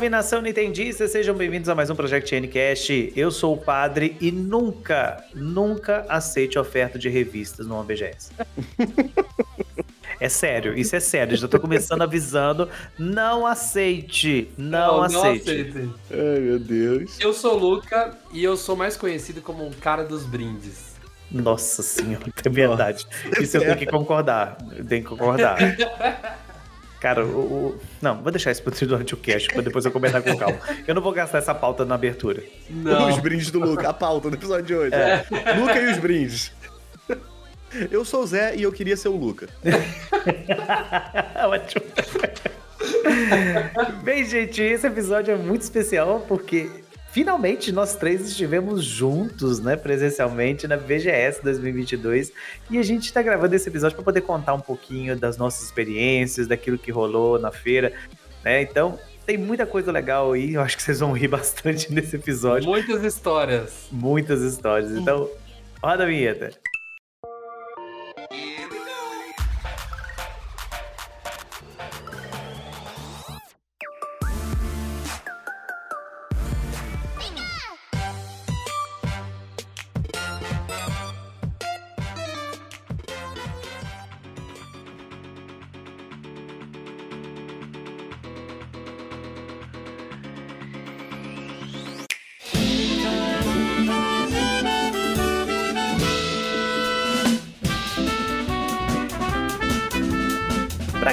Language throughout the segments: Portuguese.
Salve nação Nintendista, sejam bem-vindos a mais um Project Ncast. Eu sou o padre e nunca, nunca aceite oferta de revistas no BGS. É sério, isso é sério. Já tô começando avisando. Não aceite. Não, não aceite. Não Ai, meu Deus. Eu sou o Luca e eu sou mais conhecido como um cara dos brindes. Nossa senhora, é verdade. Nossa. Isso eu tenho que concordar. Eu tenho que concordar. Cara, o, o, Não, vou deixar isso durante o cast, pra depois eu comentar com calma. Eu não vou gastar essa pauta na abertura. Não. Os brindes do Luca, a pauta do episódio de hoje. É. Luca e os brindes. Eu sou o Zé e eu queria ser o Luca. Ótimo. Bem, gente, esse episódio é muito especial porque finalmente nós três estivemos juntos, né, presencialmente na VGS 2022 e a gente está gravando esse episódio para poder contar um pouquinho das nossas experiências, daquilo que rolou na feira, né? Então, tem muita coisa legal aí, eu acho que vocês vão rir bastante nesse episódio. Muitas histórias. Muitas histórias. Então, roda a vinheta.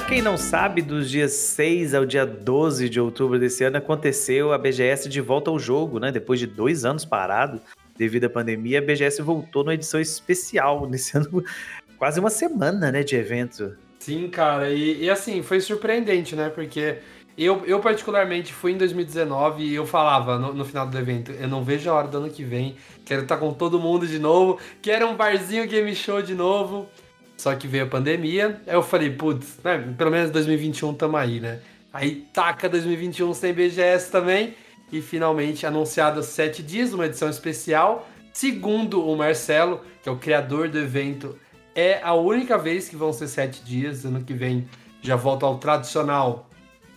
Quem não sabe, dos dias 6 ao dia 12 de outubro desse ano aconteceu a BGS de volta ao jogo, né? Depois de dois anos parado devido à pandemia, a BGS voltou numa edição especial nesse ano, quase uma semana, né, de evento. Sim, cara, e, e assim, foi surpreendente, né? Porque eu, eu particularmente fui em 2019 e eu falava no, no, final do evento, eu não vejo a hora do ano que vem, quero estar com todo mundo de novo, quero um barzinho game show de novo. Só que veio a pandemia, aí eu falei, putz, né, pelo menos 2021 tamo aí, né? Aí taca 2021 sem BGS também, e finalmente anunciado sete dias, uma edição especial. Segundo o Marcelo, que é o criador do evento, é a única vez que vão ser sete dias. Ano que vem já volta ao tradicional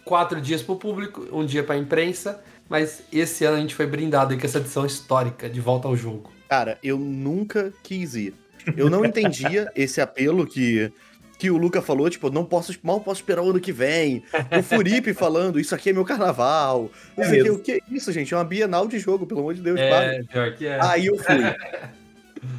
quatro dias para o público, um dia para a imprensa. Mas esse ano a gente foi brindado com essa edição histórica de volta ao jogo. Cara, eu nunca quis ir. Eu não entendia esse apelo que que o Luca falou, tipo, não posso, mal posso esperar o ano que vem. O Furipe falando, isso aqui é meu carnaval. Não sei é o que é isso, gente? É uma Bienal de jogo, pelo amor de Deus. É, pior que é. Aí eu fui.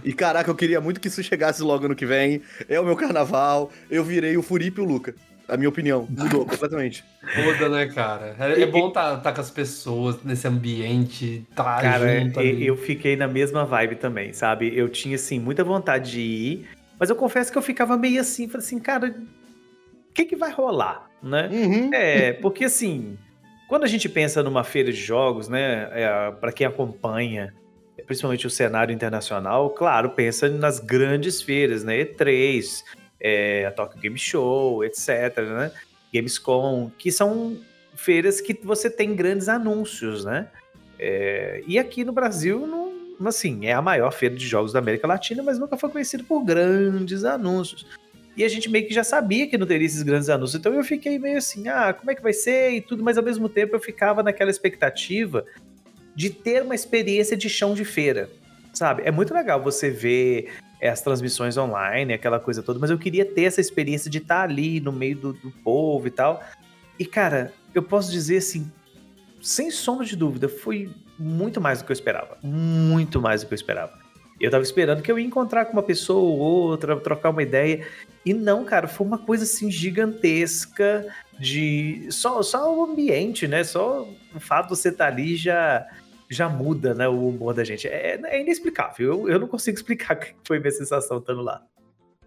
E caraca, eu queria muito que isso chegasse logo ano que vem. É o meu carnaval. Eu virei o Furipe e o Luca. A minha opinião mudou completamente. Muda, né, cara? É, é bom estar tá, tá com as pessoas nesse ambiente, tá cara, junto. Cara, eu fiquei na mesma vibe também, sabe? Eu tinha, assim, muita vontade de ir, mas eu confesso que eu ficava meio assim, falei assim, cara, o que que vai rolar, né? Uhum. É, porque assim, quando a gente pensa numa feira de jogos, né, é, para quem acompanha, principalmente o cenário internacional, claro, pensa nas grandes feiras, né, E3, é, a Tokyo Game Show, etc, né? Gamescom, que são feiras que você tem grandes anúncios, né? É, e aqui no Brasil, não, assim, é a maior feira de jogos da América Latina, mas nunca foi conhecido por grandes anúncios. E a gente meio que já sabia que não teria esses grandes anúncios, então eu fiquei meio assim, ah, como é que vai ser e tudo, mas ao mesmo tempo eu ficava naquela expectativa de ter uma experiência de chão de feira, sabe? É muito legal você ver as transmissões online, aquela coisa toda, mas eu queria ter essa experiência de estar ali no meio do, do povo e tal. E, cara, eu posso dizer assim, sem sombra de dúvida, foi muito mais do que eu esperava. Muito mais do que eu esperava. Eu tava esperando que eu ia encontrar com uma pessoa ou outra, trocar uma ideia. E não, cara, foi uma coisa assim gigantesca de. Só, só o ambiente, né? Só o fato de você estar ali já já muda né, o humor da gente. É, é inexplicável. Eu, eu não consigo explicar o que foi minha sensação estando lá.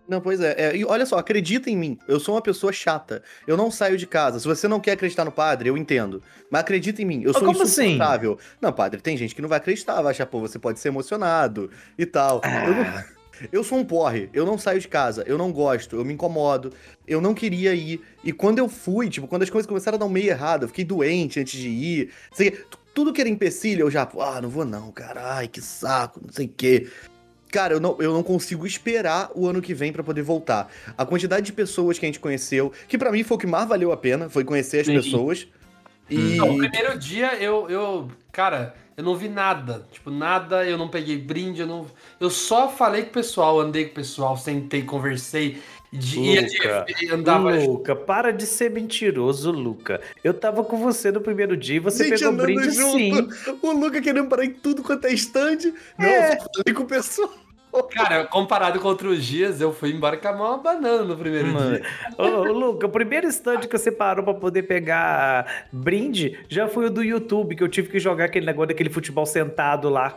Não, pois é. é. E olha só, acredita em mim. Eu sou uma pessoa chata. Eu não saio de casa. Se você não quer acreditar no padre, eu entendo. Mas acredita em mim. Eu sou Como assim? insuportável. Assim? Não, padre, tem gente que não vai acreditar, vai achar, pô, você pode ser emocionado e tal. Ah. Eu, não... eu sou um porre. Eu não saio de casa. Eu não gosto. Eu me incomodo. Eu não queria ir. E quando eu fui, tipo, quando as coisas começaram a dar um meio errado, eu fiquei doente antes de ir. Sei, tudo que era empecilho, eu já, ah, não vou não, cara, ai, que saco, não sei o quê. Cara, eu não, eu não consigo esperar o ano que vem para poder voltar. A quantidade de pessoas que a gente conheceu, que para mim foi o que mais valeu a pena, foi conhecer as Sim. pessoas. E... Não, o primeiro dia eu, eu. Cara, eu não vi nada. Tipo, nada, eu não peguei brinde, eu não. Eu só falei com o pessoal, andei com o pessoal, sentei, conversei. Dia Luca, de, andava... Luca, para de ser mentiroso, Luca. Eu tava com você no primeiro dia e você Gente, pegou brinde junto. sim. O Luca querendo parar em tudo quanto é stand. Não, é. eu falei com o pessoal. Cara, comparado com outros dias, eu fui embora com a mão banana no primeiro Mano. dia. Ô, ô, Luca, o primeiro stand que você parou pra poder pegar brinde já foi o do YouTube, que eu tive que jogar aquele negócio daquele futebol sentado lá.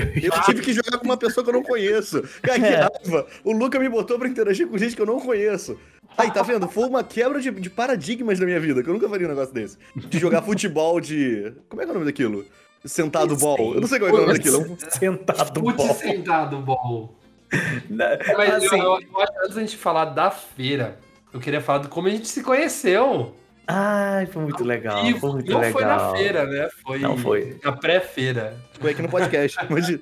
Eu tive que jogar com uma pessoa que eu não conheço. Cara, que é. raiva. O Luca me botou pra interagir com gente que eu não conheço. Aí, tá vendo? Foi uma quebra de, de paradigmas na minha vida, que eu nunca faria um negócio desse. De jogar futebol de. Como é que é o nome daquilo? Sentado ball. Eu não sei qual é o nome daquilo. Sentado ball. Putz, sentado ball. Mas assim, eu, eu, eu acho antes da gente falar da feira, eu queria falar de como a gente se conheceu. Ai, foi muito legal. Foi muito não legal. foi na feira, né? Foi não foi. na pré-feira. Foi aqui no podcast. Imagina.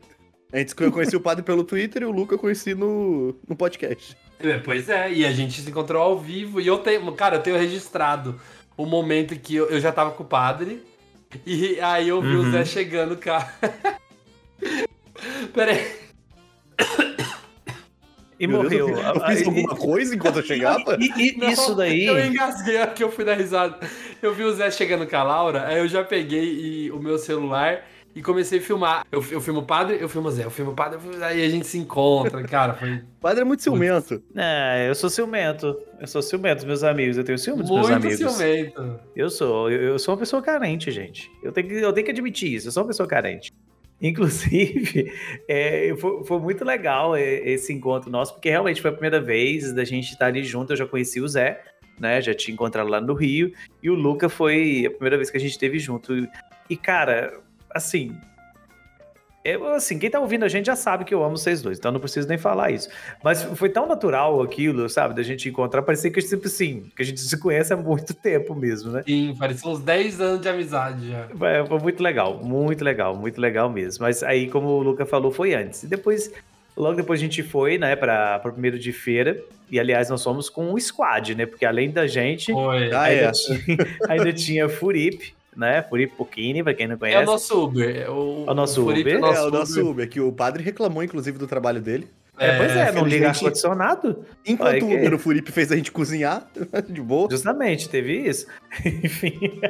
A gente eu conheci o padre pelo Twitter e o Luca eu conheci no, no podcast. É, pois é, e a gente se encontrou ao vivo e eu tenho, cara, eu tenho registrado o momento que eu, eu já tava com o padre e aí eu vi uhum. o Zé chegando, cara. Pera aí. E Meu morreu. Deus, eu fiz, alguma coisa enquanto eu chegava? E, e, Não, isso daí. Eu engasguei aqui, eu fui dar risada. Eu vi o Zé chegando com a Laura, aí eu já peguei e, o meu celular e comecei a filmar. Eu, eu filmo o padre, eu filmo o Zé, eu filmo o padre, filmo... aí a gente se encontra, cara. Foi... O padre é muito ciumento. É, eu sou ciumento. Eu sou ciumento, meus amigos. Eu tenho ciúme dos muito meus amigos. Muito ciumento. Eu sou. Eu, eu, sou uma pessoa carente, gente. Eu tenho, que, eu tenho que admitir isso. Eu sou uma pessoa carente. Inclusive, é, foi, foi, muito legal esse encontro nosso, porque realmente foi a primeira vez da gente estar ali junto. Eu já conheci o Zé, né? Já tinha encontrado lá no Rio. E o Luca foi a primeira vez que a gente esteve junto. E, cara, assim, eu, assim, quem tá ouvindo a gente já sabe que eu amo vocês dois, então não preciso nem falar isso. Mas foi tão natural aquilo, sabe, da gente encontrar, parecia que, tipo assim, que a gente se conhece há muito tempo mesmo, né? Sim, parecia uns 10 anos de amizade já. Foi, foi muito legal, muito legal, muito legal mesmo. Mas aí, como o Luca falou, foi antes. E depois, logo depois a gente foi, né, para o primeiro de feira. E aliás, nós fomos com um squad, né? Porque além da gente, foi. Ah, ainda, é. tinha, ainda tinha Furip né? Furipe Puccini, pra quem não conhece. É o nosso Uber. É o, é o nosso o Uber. É, é, o nosso Uber. Uber, que o padre reclamou, inclusive, do trabalho dele. É, pois é, não liga ar-condicionado. Enquanto o Furipe fez a gente cozinhar, de boa. Justamente, teve isso. Enfim.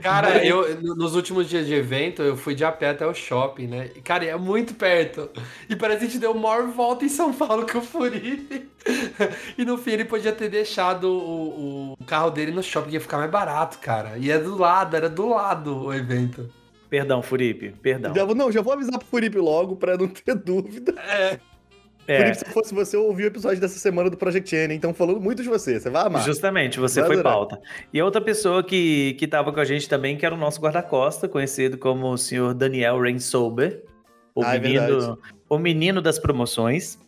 Cara, eu, nos últimos dias de evento, eu fui de a pé até o shopping, né? E, cara, é muito perto. E parece que a gente deu maior volta em São Paulo com o Furipe. E no fim ele podia ter deixado o, o carro dele no shopping, ia ficar mais barato, cara. E é do lado, era do lado o evento. Perdão, Furipe, perdão. Já, não, já vou avisar pro Furipe logo, pra não ter dúvida. É. É. Isso, se fosse você, eu ouvi o episódio dessa semana do Project N, então falando muito de você, você vai amar. Justamente, você vai foi adorar. pauta. E outra pessoa que, que tava com a gente também, que era o nosso guarda-costa, conhecido como o senhor Daniel Rainsober, o, ah, é menino, é o menino das promoções.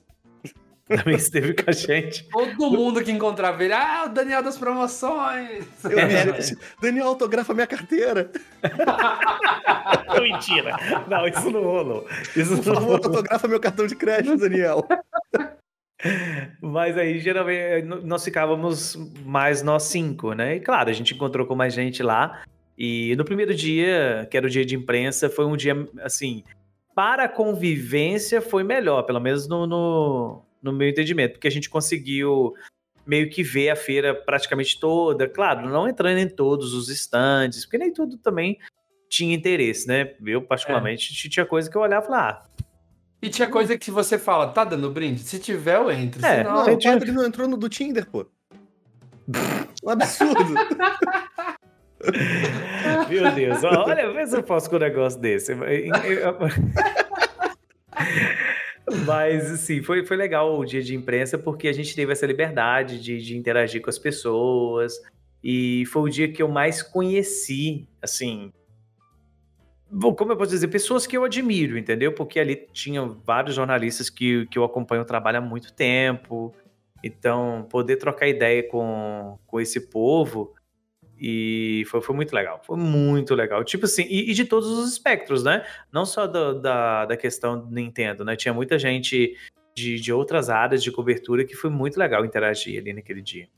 Também esteve com a gente. Todo mundo que encontrava ele, ah, o Daniel das promoções. Eu é. Daniel, autografa minha carteira. Mentira. Não, isso não rolou. Isso Por favor, autografa meu cartão de crédito, Daniel. Mas aí, geralmente, nós ficávamos mais nós cinco, né? E claro, a gente encontrou com mais gente lá. E no primeiro dia, que era o dia de imprensa, foi um dia, assim, para a convivência foi melhor, pelo menos no, no, no meu entendimento, porque a gente conseguiu meio que ver a feira praticamente toda, claro, não entrando em todos os estandes, porque nem tudo também tinha interesse, né? Eu, particularmente, é. tinha coisa que eu olhava e falava, ah, e tinha coisa que você fala, tá dando brinde? Se tiver, eu entro. É, não, o padre não entrou no do Tinder, pô. um absurdo. Meu Deus, olha, vê se eu posso com um negócio desse. Mas, assim, foi, foi legal o dia de imprensa porque a gente teve essa liberdade de, de interagir com as pessoas. E foi o dia que eu mais conheci, assim. Como eu posso dizer? Pessoas que eu admiro, entendeu? Porque ali tinham vários jornalistas que, que eu acompanho o trabalho há muito tempo. Então, poder trocar ideia com, com esse povo e foi, foi muito legal, foi muito legal. Tipo assim, e, e de todos os espectros, né? Não só do, da, da questão do Nintendo, né? Tinha muita gente de, de outras áreas de cobertura que foi muito legal interagir ali naquele dia.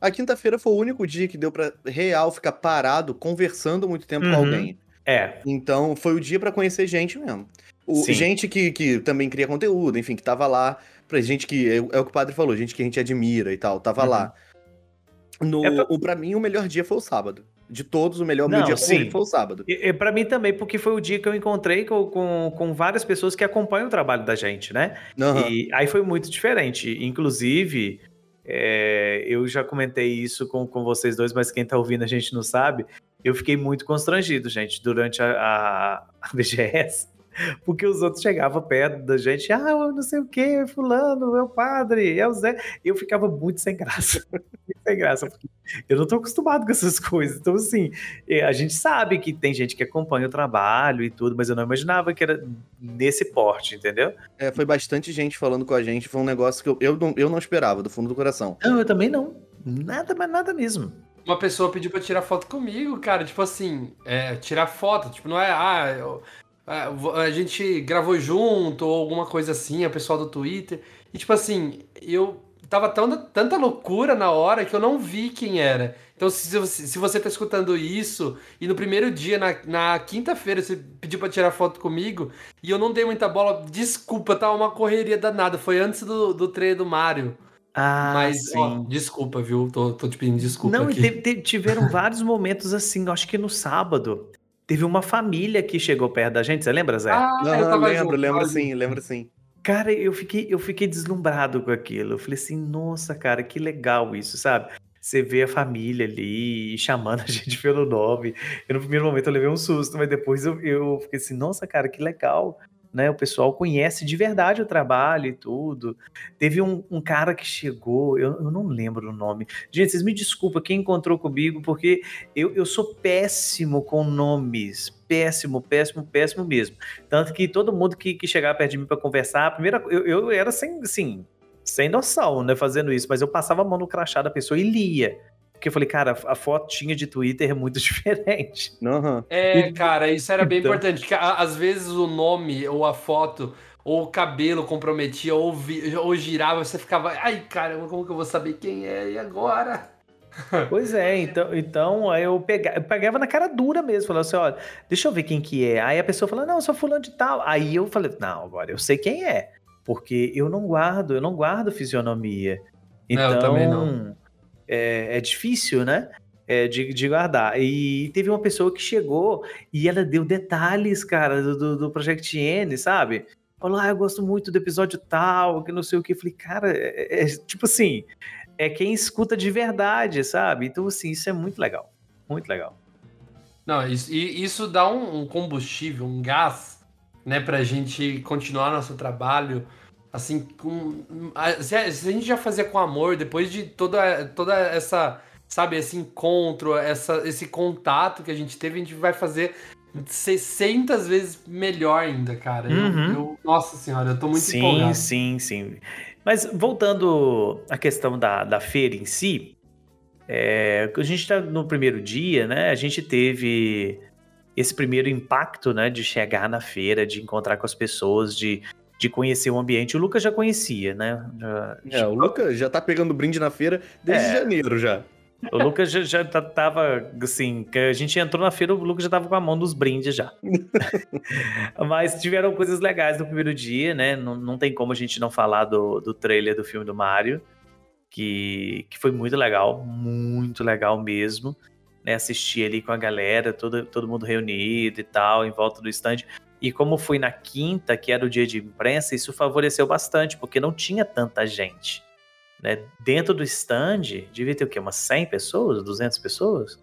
A quinta-feira foi o único dia que deu pra real ficar parado, conversando muito tempo uhum. com alguém. É. Então foi o dia para conhecer gente mesmo. O, gente que, que também cria conteúdo, enfim, que tava lá. Pra gente que. É, é, o que o padre falou, gente que a gente admira e tal, tava uhum. lá. No, é pra... O, pra mim, o melhor dia foi o sábado. De todos, o melhor Não, dia sim. foi o sábado. E, e para mim também, porque foi o dia que eu encontrei com, com, com várias pessoas que acompanham o trabalho da gente, né? Uhum. E aí foi muito diferente. Inclusive, é, eu já comentei isso com, com vocês dois, mas quem tá ouvindo a gente não sabe. Eu fiquei muito constrangido, gente, durante a, a, a BGS. Porque os outros chegavam perto da gente, ah, eu não sei o que, fulano, meu padre, é o Zé. Eu ficava muito sem graça. Sem graça, porque eu não tô acostumado com essas coisas. Então, assim, é, a gente sabe que tem gente que acompanha o trabalho e tudo, mas eu não imaginava que era nesse porte, entendeu? É, foi bastante gente falando com a gente, foi um negócio que eu, eu, não, eu não esperava, do fundo do coração. Não, eu também não. Nada, mas nada mesmo. Uma pessoa pediu pra tirar foto comigo, cara, tipo assim, é, tirar foto, tipo, não é, ah, eu é, a gente gravou junto ou alguma coisa assim, a pessoal do Twitter. E tipo assim, eu tava tão, tanta loucura na hora que eu não vi quem era. Então, se, se você tá escutando isso e no primeiro dia, na, na quinta-feira, você pediu pra tirar foto comigo e eu não dei muita bola, desculpa, tava uma correria danada. Foi antes do, do treino do Mario. Ah, Mas, sim. Ó, desculpa, viu? Tô, tô te pedindo desculpa. Não, aqui. e tiveram vários momentos assim, acho que no sábado. Teve uma família que chegou perto da gente, você lembra, Zé? Ah, Não, eu lembro, junto, lembro sim, lembro sim. Cara, eu fiquei, eu fiquei deslumbrado com aquilo. Eu falei assim, nossa, cara, que legal isso, sabe? Você vê a família ali chamando a gente pelo nome. Eu, no primeiro momento eu levei um susto, mas depois eu, eu fiquei assim, nossa, cara, que legal né? O pessoal conhece de verdade o trabalho e tudo. Teve um, um cara que chegou, eu, eu, não lembro o nome. Gente, vocês me desculpem quem encontrou comigo, porque eu, eu sou péssimo com nomes. Péssimo, péssimo, péssimo mesmo. Tanto que todo mundo que, que chegava perto de mim para conversar, a primeira, eu, eu era sem, assim, sem noção, né, fazendo isso, mas eu passava a mão no crachá da pessoa e lia. Porque eu falei, cara, a fotinha de Twitter é muito diferente. Uhum. É, cara, isso era bem então... importante. Que às vezes o nome ou a foto ou o cabelo comprometia, ou, vi, ou girava, você ficava, ai caramba, como que eu vou saber quem é e agora? Pois é, então, então aí eu pegava, eu pegava na cara dura mesmo, falava assim, olha, deixa eu ver quem que é. Aí a pessoa falou, não, eu sou fulano de tal. Aí eu falei, não, agora eu sei quem é, porque eu não guardo, eu não guardo fisionomia. Então, não, eu também não é, é difícil, né? É, de, de, guardar. E teve uma pessoa que chegou e ela deu detalhes, cara, do, do, Project N, sabe? Falou, ah, eu gosto muito do episódio tal, que não sei o que. Eu falei, cara, é, é, é, tipo assim, é quem escuta de verdade, sabe? Então, assim, isso é muito legal. Muito legal. Não, isso, isso dá um combustível, um gás, né, pra gente continuar nosso trabalho assim, com. Se a, se a gente já fazia com amor, depois de toda, toda essa. Sabe, esse encontro, essa, esse contato que a gente teve, a gente vai fazer 600 vezes melhor ainda, cara. Uhum. Eu, eu, nossa senhora, eu tô muito sim, empolgado. Sim, sim, sim. Mas voltando à questão da, da feira em si, é, a gente tá no primeiro dia, né? A gente teve esse primeiro impacto, né? De chegar na feira, de encontrar com as pessoas, de de conhecer o ambiente. O Lucas já conhecia, né? Já, é, o Lucas já tá pegando brinde na feira desde é, janeiro já. O Lucas já, já tá, tava, assim, que a gente entrou na feira, o Lucas já tava com a mão nos brindes já. Mas tiveram coisas legais no primeiro dia, né? Não, não tem como a gente não falar do, do trailer do filme do Mario, que, que foi muito legal, muito legal mesmo. Né, assistir ali com a galera, todo, todo mundo reunido e tal, em volta do stand. E como foi na quinta, que era o dia de imprensa, isso favoreceu bastante, porque não tinha tanta gente. Né? Dentro do stand, devia ter o quê? Umas 100 pessoas? 200 pessoas?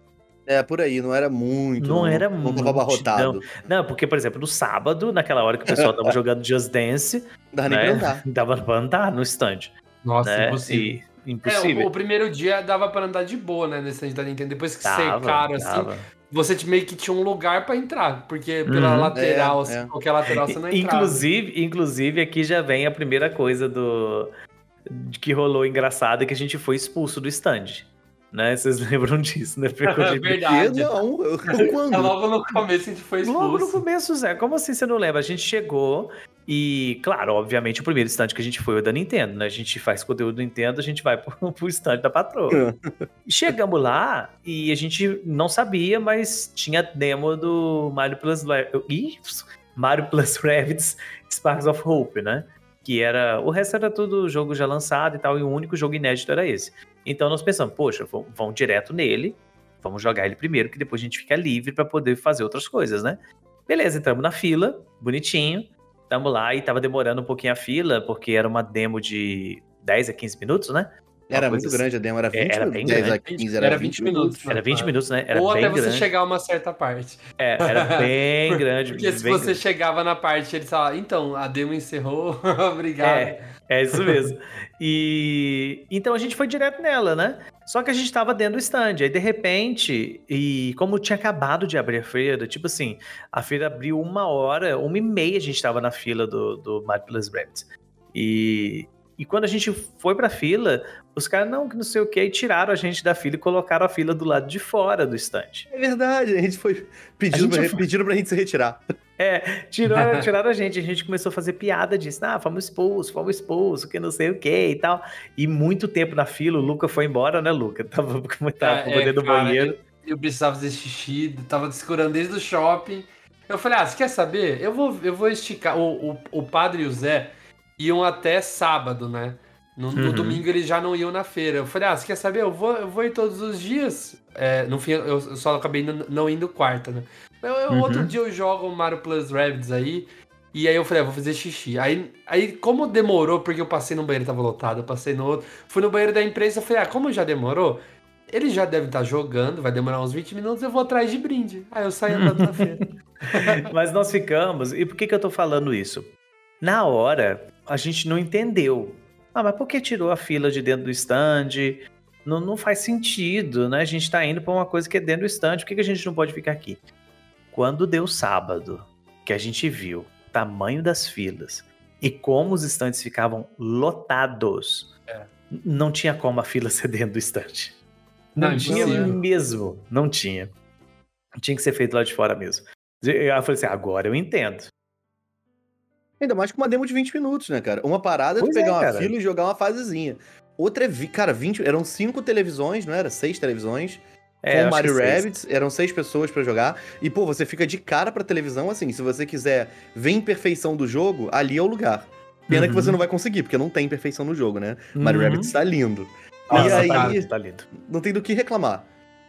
É, por aí, não era muito. Não, não era não muito. Não abarrotado. Não. não, porque, por exemplo, no sábado, naquela hora que o pessoal tava jogando Just Dance. Dava né? nem pra andar. Dava pra andar no stand. Nossa, né? impossível. E, impossível. É, o, o, primeiro dia dava pra andar de boa, né, nesse stand da Nintendo. Depois que tava, secaram, assim, você meio que tinha um lugar para entrar, porque pela uhum, lateral, é, é. qualquer lateral você não entrava. Inclusive, inclusive, aqui já vem a primeira coisa do que rolou engraçada que a gente foi expulso do stand. Né? Vocês lembram disso, né? É verdade. Não, quando? É logo no começo a gente foi expulso. Logo no começo, Zé. Como assim você não lembra? A gente chegou E, claro, obviamente, o primeiro stand que a gente foi o da Nintendo, né? A gente faz conteúdo do Nintendo, a gente vai pro, pro stand da patroa. Chegamos lá e a gente não sabia, mas tinha demo do Mario Plus... Ih, Mario Plus Rabbids Sparks of Hope, né? Que era... O resto era tudo jogo já lançado e tal, e o único jogo inédito era esse. Então nós pensamos, poxa, vão, vão direto nele, vamos jogar ele primeiro, que depois a gente fica livre para poder fazer outras coisas, né? Beleza, entramos na fila, bonitinho. Tamo lá e tava demorando um pouquinho a fila, porque era uma demo de 10 a 15 minutos, né? era muito assim. grande a demo, era 20 é, era bem 10 grande. a 15, era, era 20, 20 minutos. minutos. Era 20 minutos, né? Era Ou até você chegar a uma certa parte. É, era bem grande. Porque se você grande. chegava na parte, ele falava, então, a demo encerrou, obrigado. É, é isso mesmo. E então a gente foi direto nela, né? Só que a gente tava dentro do stand. Aí, de repente, e como tinha acabado de abrir a feira, tipo assim, a feira abriu uma hora, uma e meia a gente tava na fila do, do Plus Rabbit. E, e quando a gente foi pra fila, os caras, não, que não sei o que, tiraram a gente da fila e colocaram a fila do lado de fora do stand. É verdade, a gente foi pedindo, gente... Pra, pedindo pra gente se retirar. É, tiraram, tiraram a gente, a gente começou a fazer piada disso. Ah, fomos expulsos, fomos expulsos, que não sei o que e tal. E muito tempo na fila, o Luca foi embora, né, Luca? Tava, tava é, é, do banheiro. Eu, eu, precisava fazer xixi, tava descurando desde o shopping. Eu falei, ah, você quer saber? Eu vou, eu vou esticar. O, o, o padre e o Zé iam até sábado, né? No, uhum. no, domingo eles já não iam na feira. Eu falei, ah, você quer saber? Eu vou, eu vou ir todos os dias. É, no fim, eu só acabei não indo quarta, né? Eu, eu, uhum. Outro dia eu jogo o Mario Plus Rabbids aí. E aí eu falei, ah, vou fazer xixi. Aí, aí, como demorou, porque eu passei no banheiro, tava lotado, eu passei no outro. Fui no banheiro da empresa, eu falei, ah, como já demorou, ele já deve estar tá jogando, vai demorar uns 20 minutos, eu vou atrás de brinde. Aí eu saí andando na feira. Mas nós ficamos, e por que, que eu tô falando isso? Na hora, a gente não entendeu. Ah, mas por que tirou a fila de dentro do stand? Não, não faz sentido, né? A gente tá indo pra uma coisa que é dentro do stand, por que, que a gente não pode ficar aqui? Quando deu sábado, que a gente viu o tamanho das filas e como os estantes ficavam lotados, é. não tinha como a fila ser dentro do estande. Não, não tinha mesmo, não tinha. Tinha que ser feito lá de fora mesmo. Eu falei assim, agora eu entendo. Ainda mais com uma demo de 20 minutos, né, cara? Uma parada de pegar é, uma cara. fila e jogar uma fasezinha. Outra é, cara, 20, eram cinco televisões, não era? Seis televisões. É, com Mario Rabbids, eram seis pessoas para jogar. E, pô, você fica de cara pra televisão, assim, se você quiser ver imperfeição do jogo, ali é o lugar. Pena uhum. que você uhum. não vai conseguir, porque não tem imperfeição no jogo, né? Uhum. Mario Rabbids tá lindo. Nossa, e tá aí, tá, lindo. não tem do que reclamar.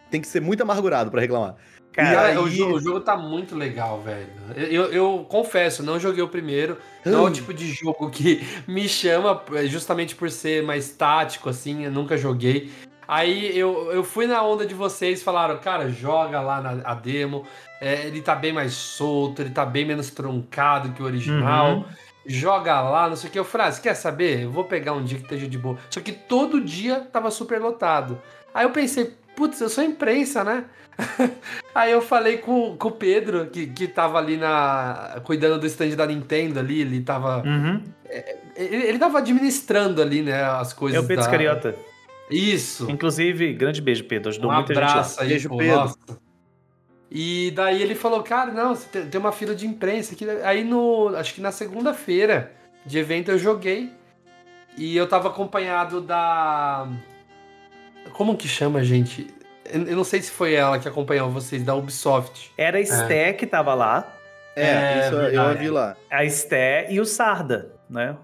Tem que ser muito amargurado para reclamar. Cara, aí... o, jogo, o, jogo, tá muito legal, velho. Eu, eu, eu, confesso, não joguei o primeiro. Hum. Não é o hum. tipo de jogo que me chama, justamente por ser mais tático, assim. Eu nunca joguei. Aí eu, eu fui na onda de vocês, falaram, cara, joga lá na a demo. É, ele tá bem mais solto, ele tá bem menos truncado que o original. Uhum. Joga lá, não sei o que. Eu falei, ah, quer saber? Eu vou pegar um dia que esteja de boa. Só que todo dia tava super lotado. Aí eu pensei, putz, eu sou imprensa, né? Aí eu falei com, com o Pedro, que, que tava ali na. cuidando do stand da Nintendo ali, ele tava. Uhum. É, ele, ele tava administrando ali, né, as coisas. É o Pedro da... Scariota. Isso. Inclusive, grande beijo, Pedro. Ajudou um muita abraço gente aí, beijo, pô, Pedro. Nossa. E daí ele falou, cara, não, tem uma fila de imprensa aqui. Aí no. Acho que na segunda-feira de evento eu joguei. E eu tava acompanhado da. Como que chama, gente? Eu não sei se foi ela que acompanhou vocês, da Ubisoft. Era a Sté é. que tava lá. É, é isso eu a vi lá. A Sté e o Sarda, né?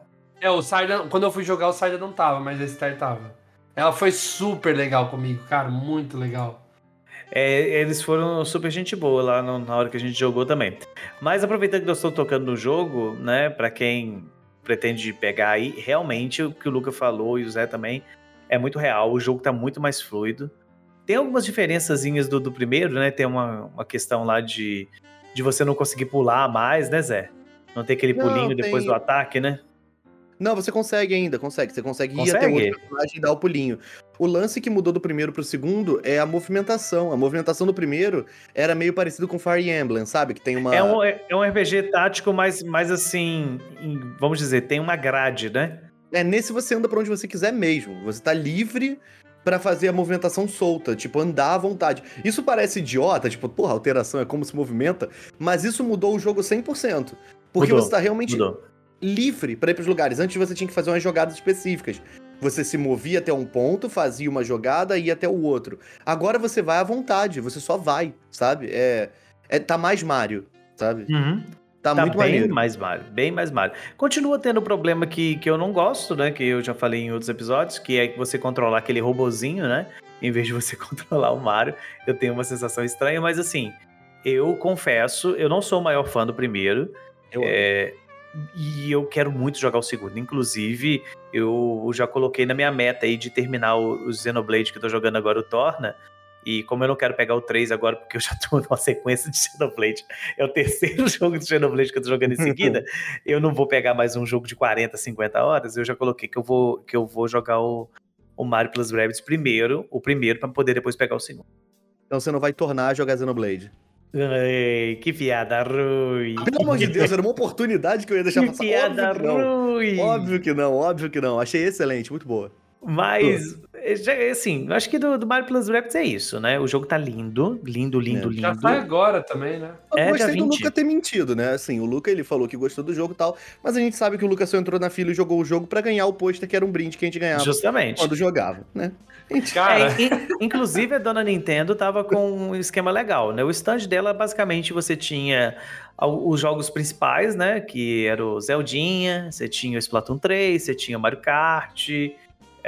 É, o Sarda, quando eu fui jogar, o Sarda não tava, mas a Sté tava. Ela foi super legal comigo, cara, muito legal. É, eles foram super gente boa lá no, na hora que a gente jogou também. Mas aproveitando que eu estou tocando no jogo, né, para quem pretende pegar aí, realmente o que o Luca falou e o Zé também é muito real. O jogo tá muito mais fluido. Tem algumas diferençazinhas do, do primeiro, né? Tem uma, uma questão lá de, de você não conseguir pular mais, né, Zé? Não ter aquele pulinho não, tem... depois do ataque, né? Não, você consegue ainda, consegue. Você consegue, consegue? ir até o outro personagem e dar o pulinho. O lance que mudou do primeiro pro segundo é a movimentação. A movimentação do primeiro era meio parecido com Fire Emblem, sabe? Que tem uma. É um, é um RPG tático, mas, mais assim. Vamos dizer, tem uma grade, né? É, nesse você anda pra onde você quiser mesmo. Você tá livre para fazer a movimentação solta, tipo, andar à vontade. Isso parece idiota, tipo, porra, alteração é como se movimenta, mas isso mudou o jogo 100%. Porque mudou, você tá realmente. Mudou livre para ir pros lugares. Antes você tinha que fazer umas jogadas específicas. Você se movia até um ponto, fazia uma jogada e ia até o outro. Agora você vai à vontade, você só vai, sabe? É, é tá mais Mario, sabe? Uhum. Tá, tá, muito bem maneiro. mais Mario, bem mais Mario. Continua tendo problema que, que eu não gosto, né? Que eu já falei em outros episódios, que é você controlar aquele robozinho, né? Em vez de você controlar o Mario. Eu tenho uma sensação estranha, mas assim, eu confesso, eu não sou o maior fã do primeiro. Eu é, e eu quero muito jogar o segundo. Inclusive, eu já coloquei na minha meta aí de terminar o, Xenoblade que eu tô jogando agora, o Torna. E como eu não quero pegar o 3 agora, porque eu já tô numa sequência de Xenoblade, é o terceiro jogo de Xenoblade que eu tô jogando em seguida, eu não vou pegar mais um jogo de 40, 50 horas, eu já coloquei que eu vou, que eu vou jogar o, o Mario Plus Rabbids primeiro, o primeiro, para poder depois pegar o segundo. Então você não vai tornar a jogar Xenoblade? Ai, que piada ruim. Pelo amor de Deus, era uma oportunidade que eu ia deixar que passar. Piada óbvio que ruim. Óbvio que não, óbvio que não. Achei excelente, muito boa. Mas, assim, eu acho que do, do Mario Plus Rabbids é isso, né? O jogo tá lindo, lindo, lindo, é. lindo. Já sai agora também, né? Eu é, gostei do Luca ter mentido, né? Assim, o Luca, ele falou que gostou do jogo e tal, mas a gente sabe que o Luca só entrou na fila e jogou o jogo para ganhar o pôster, que era um brinde que a gente ganhava. Justamente. Quando jogava, né? Cara. É, inclusive, a dona Nintendo tava com um esquema legal, né? O stand dela, basicamente, você tinha os jogos principais, né? Que era o Zeldinha, você tinha o Splatoon 3, você tinha o Mario Kart,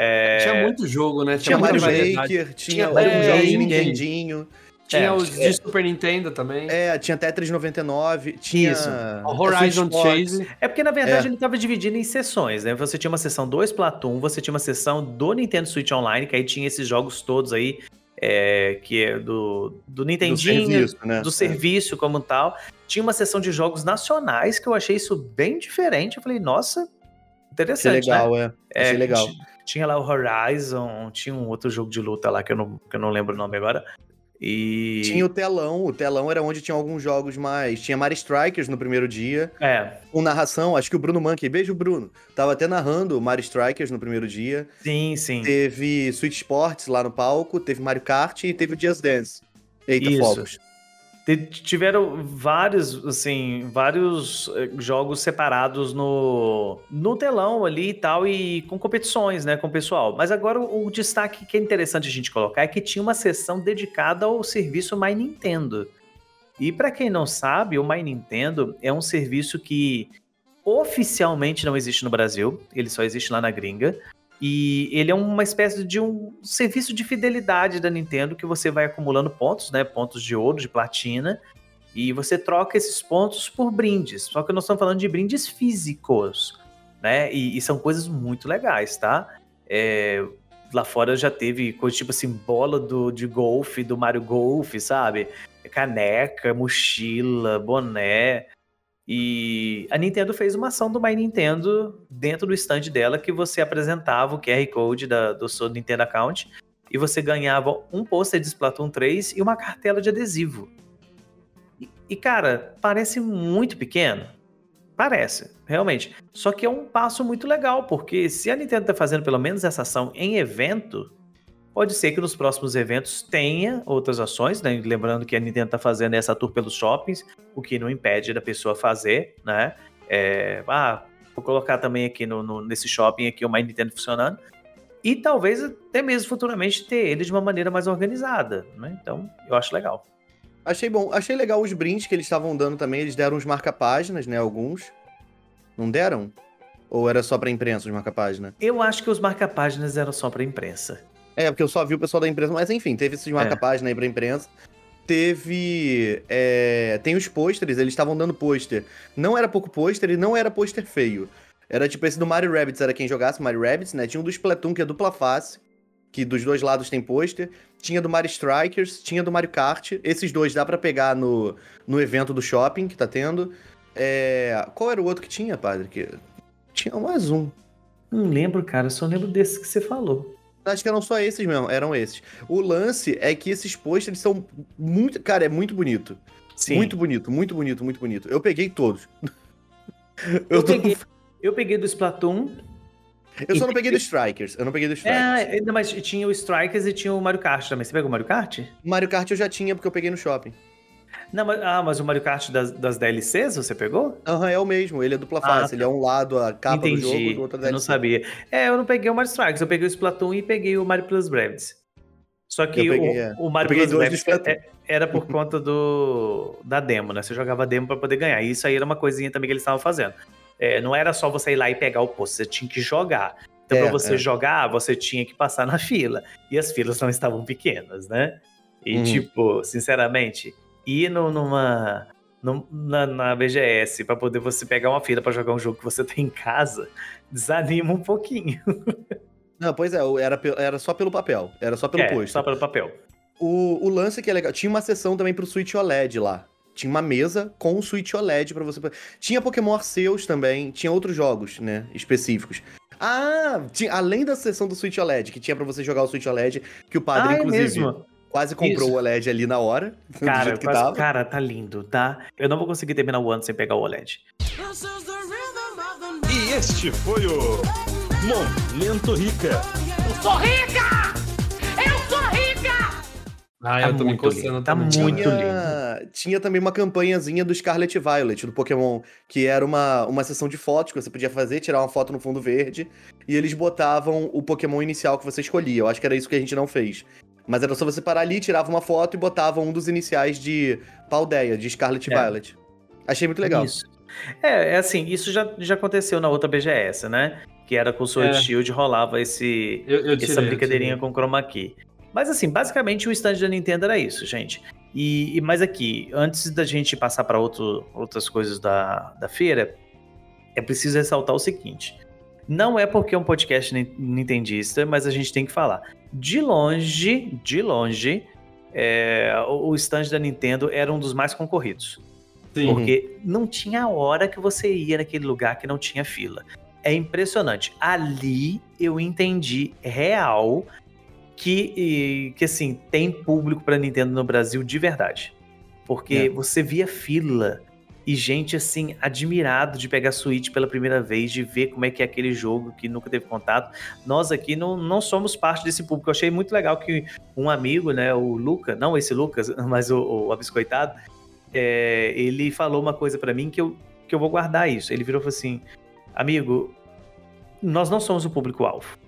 é... Tinha muito jogo, né? Tinha, tinha Mario Maker, tinha, tinha é, jogos de Nintendinho. Tinha é, os de é, Super Nintendo também. É, tinha Tetris 99, tinha Isso. Horizon Chase. É porque, na verdade, é. ele estava dividido em sessões, né? Você tinha uma sessão do Splatoon, você tinha uma sessão do Nintendo Switch Online, que aí tinha esses jogos todos aí, é, que é do, do Nintendinho, do serviço, né? do serviço como tal. Tinha uma sessão de jogos nacionais, que eu achei isso bem diferente. Eu falei, nossa, interessante, que legal, né? é. Achei legal. Tinha lá o Horizon, tinha um outro jogo de luta lá que eu não, que eu não lembro o nome agora. E. Tinha o telão, o telão era onde tinha alguns jogos mais. Tinha Mario Strikers no primeiro dia. É. Com narração, acho que o Bruno Monkey, beijo Bruno, tava até narrando Mario Strikers no primeiro dia. Sim, sim. Teve Switch Sports lá no palco, teve Mario Kart e teve o Just Dance. Eita, Isso. fogos. Tiveram vários, assim, vários eh, jogos separados no, no telão ali e tal, e com competições, né, com o pessoal. Mas agora o, o destaque que é interessante a gente colocar é que tinha uma sessão dedicada ao serviço My Nintendo. E para quem não sabe, o My Nintendo é um serviço que oficialmente não existe no Brasil, ele só existe lá na gringa. E ele é uma espécie de um serviço de fidelidade da Nintendo que você vai acumulando pontos, né? Pontos de ouro, de platina. E você troca esses pontos por brindes. Só que nós estamos falando de brindes físicos, né? E, e são coisas muito legais, tá? É, lá fora já teve coisa tipo assim, bola do, de golfe, do Mario Golf, sabe? Caneca, mochila, boné. E a Nintendo fez uma ação do My Nintendo dentro do stand dela que você apresentava o QR Code da, do seu Nintendo Account e você ganhava um pôster de Splatoon 3 e uma cartela de adesivo. E, e, cara, parece muito pequeno. Parece, realmente. Só que é um passo muito legal, porque se a Nintendo tá fazendo pelo menos essa ação em evento, Pode ser que nos próximos eventos tenha outras ações, né? Lembrando que a Nintendo está fazendo essa tour pelos shoppings, o que não impede da pessoa fazer, né? É, ah, vou colocar também aqui no, no, nesse shopping aqui o My Nintendo funcionando. E talvez até mesmo futuramente ter ele de uma maneira mais organizada, né? Então, eu acho legal. Achei bom. Achei legal os brindes que eles estavam dando também. Eles deram uns marca-páginas, né? Alguns. Não deram? Ou era só pra imprensa os marca-páginas? Eu acho que os marca-páginas eram só pra imprensa. É, porque eu só vi o pessoal da imprensa, mas enfim, teve esses marca-página é. aí pra imprensa. Teve. É, tem os pôsteres, eles estavam dando pôster. Não era pouco pôster e não era pôster feio. Era tipo esse do Mario Rabbits, era quem jogasse Mario Rabbits, né? Tinha um do Splatoon, que é dupla face, que dos dois lados tem pôster. Tinha do Mario Strikers, tinha do Mario Kart. Esses dois dá para pegar no, no evento do shopping que tá tendo. É... Qual era o outro que tinha, padre? Que... Tinha mais um. Não lembro, cara, só lembro desse que você falou. Acho que eram só esses mesmo, eram esses. O lance é que esses pôsteres são muito. Cara, é muito bonito. Sim. Muito bonito, muito bonito, muito bonito. Eu peguei todos. Eu, eu, tô... peguei, eu peguei do Splatoon. Eu só não peguei do Strikers. Eu não peguei do Strikers. É, mais tinha o Strikers e tinha o Mario Kart também. Você pegou o Mario Kart? Mario Kart eu já tinha, porque eu peguei no shopping. Não, mas, ah, mas o Mario Kart das, das DLCs você pegou? Aham, uhum, é o mesmo. Ele é dupla face. Ah, tá. Ele é um lado a capa Entendi. do jogo, do outro a DLC. Eu não sabia. É, eu não peguei o Mario Strikes. Eu peguei o Splatoon e peguei o Mario Plus Rabbids. Só que peguei, o, é. o Mario Plus Rabbids é, era por conta do da demo, né? Você jogava demo para poder ganhar. E isso aí era uma coisinha também que eles estavam fazendo. É, não era só você ir lá e pegar o posto, você tinha que jogar. Então, é, para você é. jogar, você tinha que passar na fila. E as filas não estavam pequenas, né? E, uhum. tipo, sinceramente, ir no, numa. No, na, na BGS para poder você pegar uma fila para jogar um jogo que você tem em casa, desanima um pouquinho. Não, pois é, era, era só pelo papel. Era só pelo é, posto. Só pelo papel. O, o lance que é legal. Tinha uma sessão também pro Switch OLED lá. Tinha uma mesa com o Switch OLED para você. Tinha Pokémon Arceus também. Tinha outros jogos, né? Específicos. Ah, tinha, além da sessão do Switch OLED, que tinha para você jogar o Switch OLED, que o padre, ah, é inclusive. Mesmo? Quase comprou Isso. o OLED ali na hora. Cara, quase, cara, tá lindo, tá? Eu não vou conseguir terminar o ano sem pegar o OLED. E este foi o Momento Rica. Eu sou rica! Eu sou rica! Ah, tá eu tô me coçando. Tá muito lindo. Tinha também uma campanhazinha do Scarlet Violet, do Pokémon, que era uma, uma sessão de fotos que você podia fazer, tirar uma foto no fundo verde, e eles botavam o Pokémon inicial que você escolhia. Eu acho que era isso que a gente não fez. Mas era só você parar ali, tirava uma foto e botava um dos iniciais de Paldeia, de Scarlet é. Violet. Achei muito legal. Isso. É, é assim, isso já, já aconteceu na outra BGS, né? Que era com o Sword é. Shield, rolava esse, eu, eu tirei, essa brincadeirinha com Chroma Key. Mas assim, basicamente o stand da Nintendo era isso, gente. E, e mais aqui, antes da gente passar para outras coisas da, da feira, é preciso ressaltar o seguinte. Não é porque é um podcast nintendista, mas a gente tem que falar de longe, de longe, é, o stand da Nintendo era um dos mais concorridos. Sim. Porque não tinha hora que você ia naquele lugar que não tinha fila. É impressionante. Ali eu entendi real que, que assim, tem público para Nintendo no Brasil de verdade. Porque é. você via fila e gente assim admirado de pegar Switch pela primeira vez, de ver como é que é aquele jogo que nunca teve contato. Nós aqui não, não somos parte desse público. Eu achei muito legal que um amigo, né, o Luca, não esse Lucas, mas o, o Abiscoitado, é, ele falou uma coisa para mim que eu, que eu vou guardar isso. Ele virou e falou assim: amigo, nós não somos o público-alvo.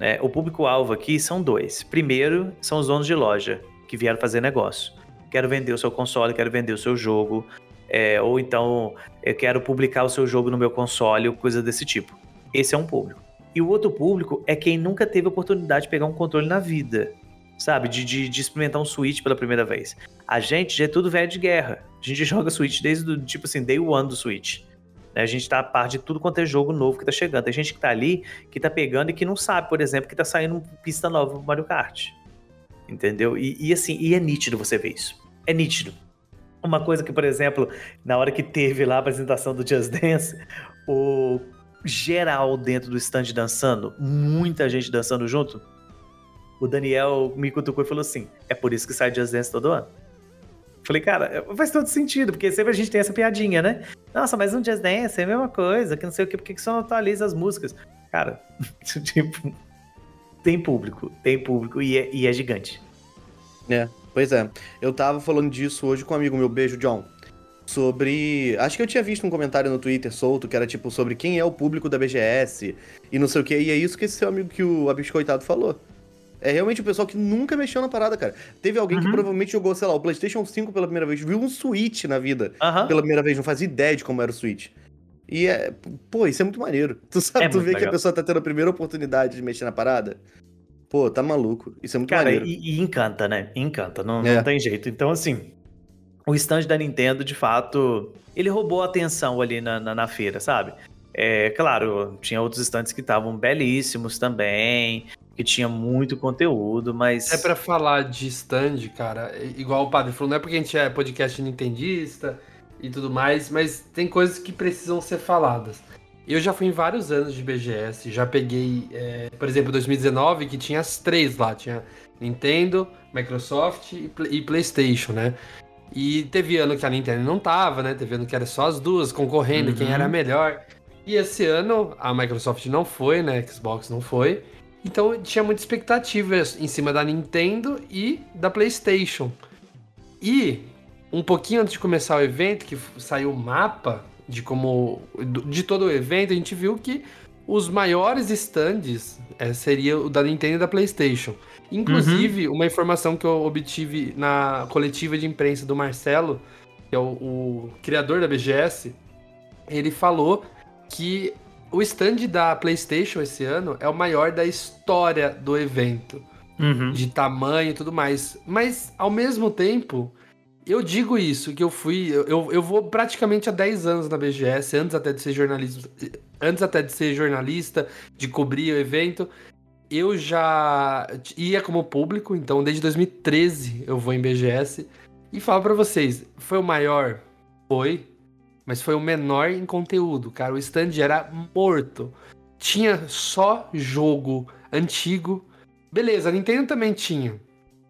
É, o público-alvo aqui são dois. Primeiro, são os donos de loja que vieram fazer negócio. Quero vender o seu console, quero vender o seu jogo, é, ou então eu quero publicar o seu jogo no meu console, coisa desse tipo. Esse é um público. E o outro público é quem nunca teve oportunidade de pegar um controle na vida, sabe? De, de, de experimentar um Switch pela primeira vez. A gente já é tudo velho de guerra. A gente joga Switch desde, o tipo assim, day one do Switch. Né? A gente tá a par de tudo quanto é jogo novo que tá chegando. Tem gente que tá ali, que tá pegando e que não sabe, por exemplo, que tá saindo pista nova pro Mario Kart. Entendeu? E, e assim, e é nítido você ver isso. É nítido. Uma coisa que, por exemplo, na hora que teve lá a apresentação do Just Dance, o geral dentro do stand dançando, muita gente dançando junto, o Daniel me cutucou e falou assim: é por isso que sai Just Dance todo ano. Falei, cara, faz todo sentido, porque sempre a gente tem essa piadinha, né? Nossa, mas um Just Dance é a mesma coisa, que não sei o que, por que só não atualiza as músicas? Cara, tipo, tem público, tem público e é, e é gigante. É. Pois é. Eu tava falando disso hoje com um amigo meu, beijo, John. Sobre. Acho que eu tinha visto um comentário no Twitter solto que era tipo sobre quem é o público da BGS e não sei o que. E é isso que esse seu amigo que o Abiscoitado falou. É realmente o pessoal que nunca mexeu na parada, cara. Teve alguém uhum. que provavelmente jogou, sei lá, o PlayStation 5 pela primeira vez, viu um Switch na vida uhum. pela primeira vez, não fazia ideia de como era o Switch. E é. Pô, isso é muito maneiro. Tu sabe, é tu vê legal. que a pessoa tá tendo a primeira oportunidade de mexer na parada. Pô, tá maluco. Isso é muito Cara, maneiro. E, e encanta, né? Encanta, não, é. não tem jeito. Então, assim, o stand da Nintendo, de fato, ele roubou a atenção ali na, na, na feira, sabe? É, claro, tinha outros stands que estavam belíssimos também, que tinha muito conteúdo, mas. É para falar de stand, cara, igual o padre falou, não é porque a gente é podcast nintendista e tudo mais, mas tem coisas que precisam ser faladas. Eu já fui em vários anos de BGS, já peguei, é, por exemplo, 2019, que tinha as três lá, tinha Nintendo, Microsoft e, e, PlayStation, né? E teve ano que a Nintendo não tava, né? Teve ano que era só as duas concorrendo, uhum. quem era melhor. E esse ano a Microsoft não foi, né? Xbox não foi. Então tinha muita expectativa em cima da Nintendo e da PlayStation. E um pouquinho antes de começar o evento, que saiu o mapa de como. de todo o evento, a gente viu que os maiores stands é, seria o da Nintendo e da PlayStation. Inclusive, uhum. uma informação que eu obtive na coletiva de imprensa do Marcelo, que é o, o criador da BGS, ele falou que o stand da PlayStation esse ano é o maior da história do evento. Uhum. De tamanho e tudo mais. Mas, ao mesmo tempo, eu digo isso, que eu fui. Eu, eu vou praticamente há 10 anos na BGS, antes até de ser jornalista. Antes até de ser jornalista, de cobrir o evento. Eu já ia como público, então desde 2013 eu vou em BGS. E falo para vocês, foi o maior? Foi. Mas foi o menor em conteúdo, cara. O stand era morto. Tinha só jogo antigo. Beleza, a Nintendo também tinha.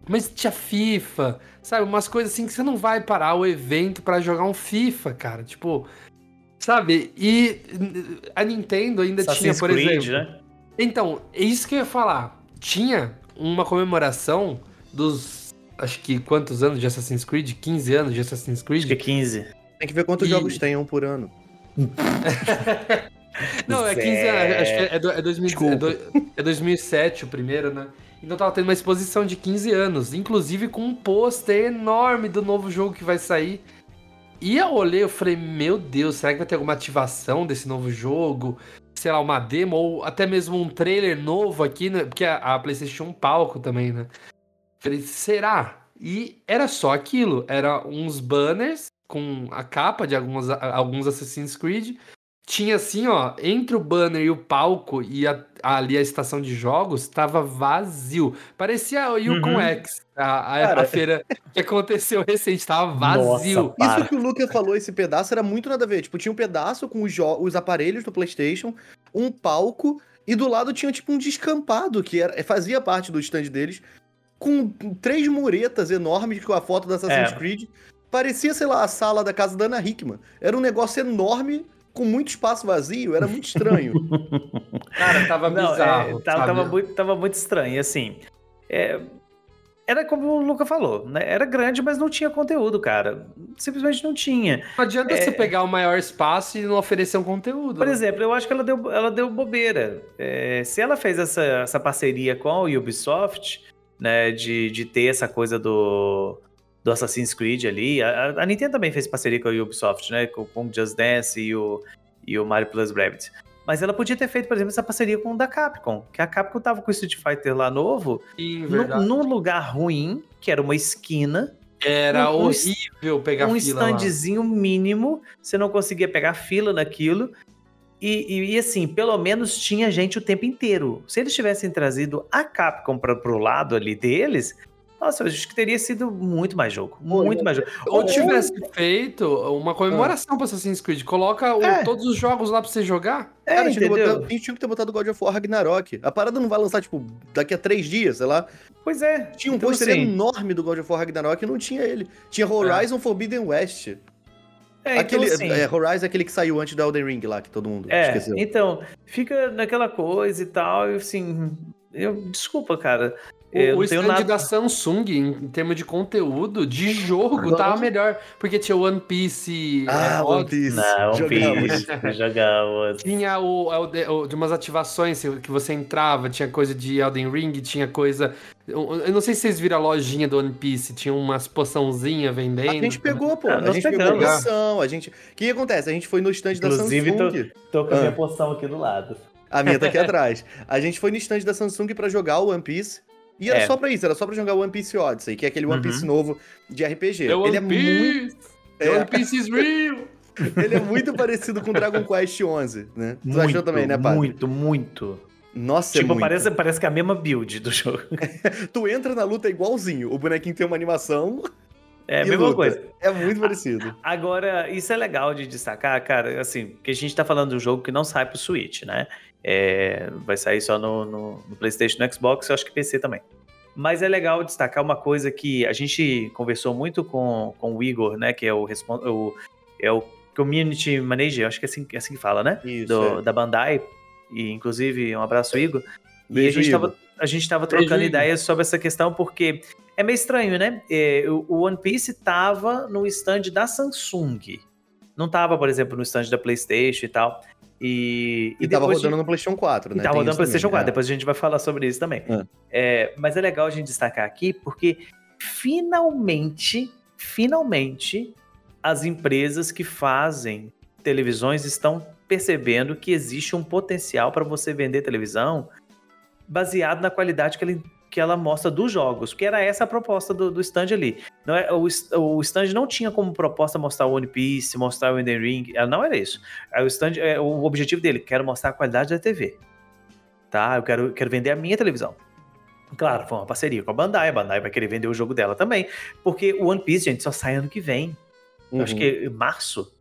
Mas tinha FIFA, sabe? Umas coisas assim que você não vai parar o evento para jogar um FIFA, cara. Tipo, sabe? E a Nintendo ainda Assassin's tinha, por Creed, exemplo. Né? Então, é isso que eu ia falar. Tinha uma comemoração dos. Acho que quantos anos de Assassin's Creed? 15 anos de Assassin's Creed? Acho que é 15. Tem que ver quantos e... jogos tem um por ano. Não, é 15 anos. Acho que é, é, é, 2000, é, do, é 2007 o primeiro, né? Então tava tendo uma exposição de 15 anos, inclusive com um pôster enorme do novo jogo que vai sair. E eu olhei, eu falei, meu Deus, será que vai ter alguma ativação desse novo jogo? Sei lá, uma demo ou até mesmo um trailer novo aqui, né? Porque a, a PlayStation tinha um palco também, né? Falei, será? E era só aquilo, era uns banners com a capa de alguns, alguns Assassin's Creed tinha assim, ó, entre o banner e o palco e a, ali a estação de jogos, tava vazio. Parecia o Yukon uhum. X, a, a, a, feira que aconteceu recente, tava vazio. Nossa, Isso que o Lucas falou, esse pedaço, era muito nada a ver. Tipo, tinha um pedaço com os, os aparelhos do PlayStation, um palco, e do lado tinha tipo um descampado, que era, fazia parte do stand deles, com três muretas enormes com a foto da Assassin's é. Creed. Parecia, sei lá, a sala da casa da Ana Hickman. Era um negócio enorme com muito espaço vazio, era muito estranho. Cara, tava Não, bizarro. É, tava, tava, muito, tava muito estranho. E assim, é, era como o Luca falou, né? Era grande, mas não tinha conteúdo, cara. Simplesmente não tinha. Não adianta é... você pegar o maior espaço e não oferecer um conteúdo. Por exemplo, eu acho que ela deu, ela deu bobeira. É, se ela fez essa, essa parceria com a Ubisoft, né, de, de ter essa coisa do, do Assassin's Creed ali. A, a, Nintendo também fez parceria com a Ubisoft, né? Com, o Just Dance e o, e o Mario Plus Rabbids. Mas ela podia ter feito, por exemplo, essa parceria com o da Capcom. Que a Capcom tava com o Street Fighter lá novo. Sim, no, num lugar ruim, que era uma esquina. Era um, horrível pegar um fila. Um standzinho lá. mínimo. Você não conseguia pegar fila naquilo. E, e, e, assim, pelo menos tinha gente o tempo inteiro. Se eles tivessem trazido a Capcom para pro lado ali deles, nossa, eu acho que teria sido muito mais jogo. Muito mais jogo. Ou tivesse feito uma comemoração ah. pra Assassin's Creed. Coloca o, é. todos os jogos lá pra você jogar. É, Cara, tinha, botar, tinha que ter botado God of War Ragnarok. A parada não vai lançar, tipo, daqui a três dias, sei lá. Pois é. Tinha um então, pôster assim... enorme do God of War Ragnarok e não tinha ele. Tinha Horizon é. Forbidden West. É, então, aquele, assim, é, Horizon é aquele que saiu antes da Elden Ring lá, que todo mundo é, esqueceu. Então, fica naquela coisa e tal, e assim. Eu, desculpa, cara. O, o stand nada... da Samsung, em, termos de conteúdo, de jogo, tava melhor. Porque tinha One Piece. Ah, é, One Piece. Não, One Piece. Jogamos. Tinha o, o, de umas ativações que você entrava, tinha coisa de Elden Ring, tinha coisa. Eu não sei se vocês viram a lojinha do One Piece, tinha umas poçãozinhas vendendo. A gente pegou, pô. Ah, a gente pegou a poção. A gente... O que acontece? A gente foi no stand Inclusive, da Samsung. Inclusive, tô, tô com a minha ah. poção aqui do lado. A minha tá aqui atrás. A gente foi no stand da Samsung para jogar o One Piece. E era é. só pra isso, era só pra jogar One Piece Odyssey, que é aquele One uhum. Piece novo de RPG. The Ele é muito. The One Piece is real! Ele é muito parecido com Dragon Quest XI, né? Tu muito, achou também, né, Padre? Muito, muito. Nossa, é tipo, é muito. Parece, parece que é a mesma build do jogo. tu entra na luta igualzinho. O bonequinho tem uma animação. É a mesma luta. coisa. É muito parecido. Agora, isso é legal de destacar, cara, assim, que a gente tá falando de um jogo que não sai pro Switch, né? É, vai sair só no, no, no PlayStation e no Xbox, eu acho que PC também. Mas é legal destacar uma coisa que a gente conversou muito com, com o Igor, né? Que é o, o, é o Community Manager, acho que é assim, é assim que fala, né? Isso, Do, é. Da Bandai. E, inclusive, um abraço, Igor. Beijo, e a gente, estava a gente tava trocando Beijo, ideias sobre essa questão, porque é meio estranho, né? É, o One Piece tava no stand da Samsung. Não tava, por exemplo, no stand da PlayStation e tal. E, e, e tava rodando de... no PlayStation 4, né? E tava rodando no PlayStation também, 4, é. depois a gente vai falar sobre isso também. É. É, mas é legal a gente destacar aqui porque finalmente, finalmente, as empresas que fazem televisões estão percebendo que existe um potencial para você vender televisão baseado na qualidade que ela, que ela mostra dos jogos, que era essa a proposta do, do stand ali. Não é, o, o stand não tinha como proposta mostrar o One Piece, mostrar o Ender Ring, não era isso. O stand, é, o objetivo dele, quero mostrar a qualidade da TV. Tá? Eu quero, quero vender a minha televisão. Claro, foi uma parceria com a Bandai, a Bandai vai querer vender o jogo dela também, porque o One Piece, gente, só sai ano que vem. Uhum. acho que março,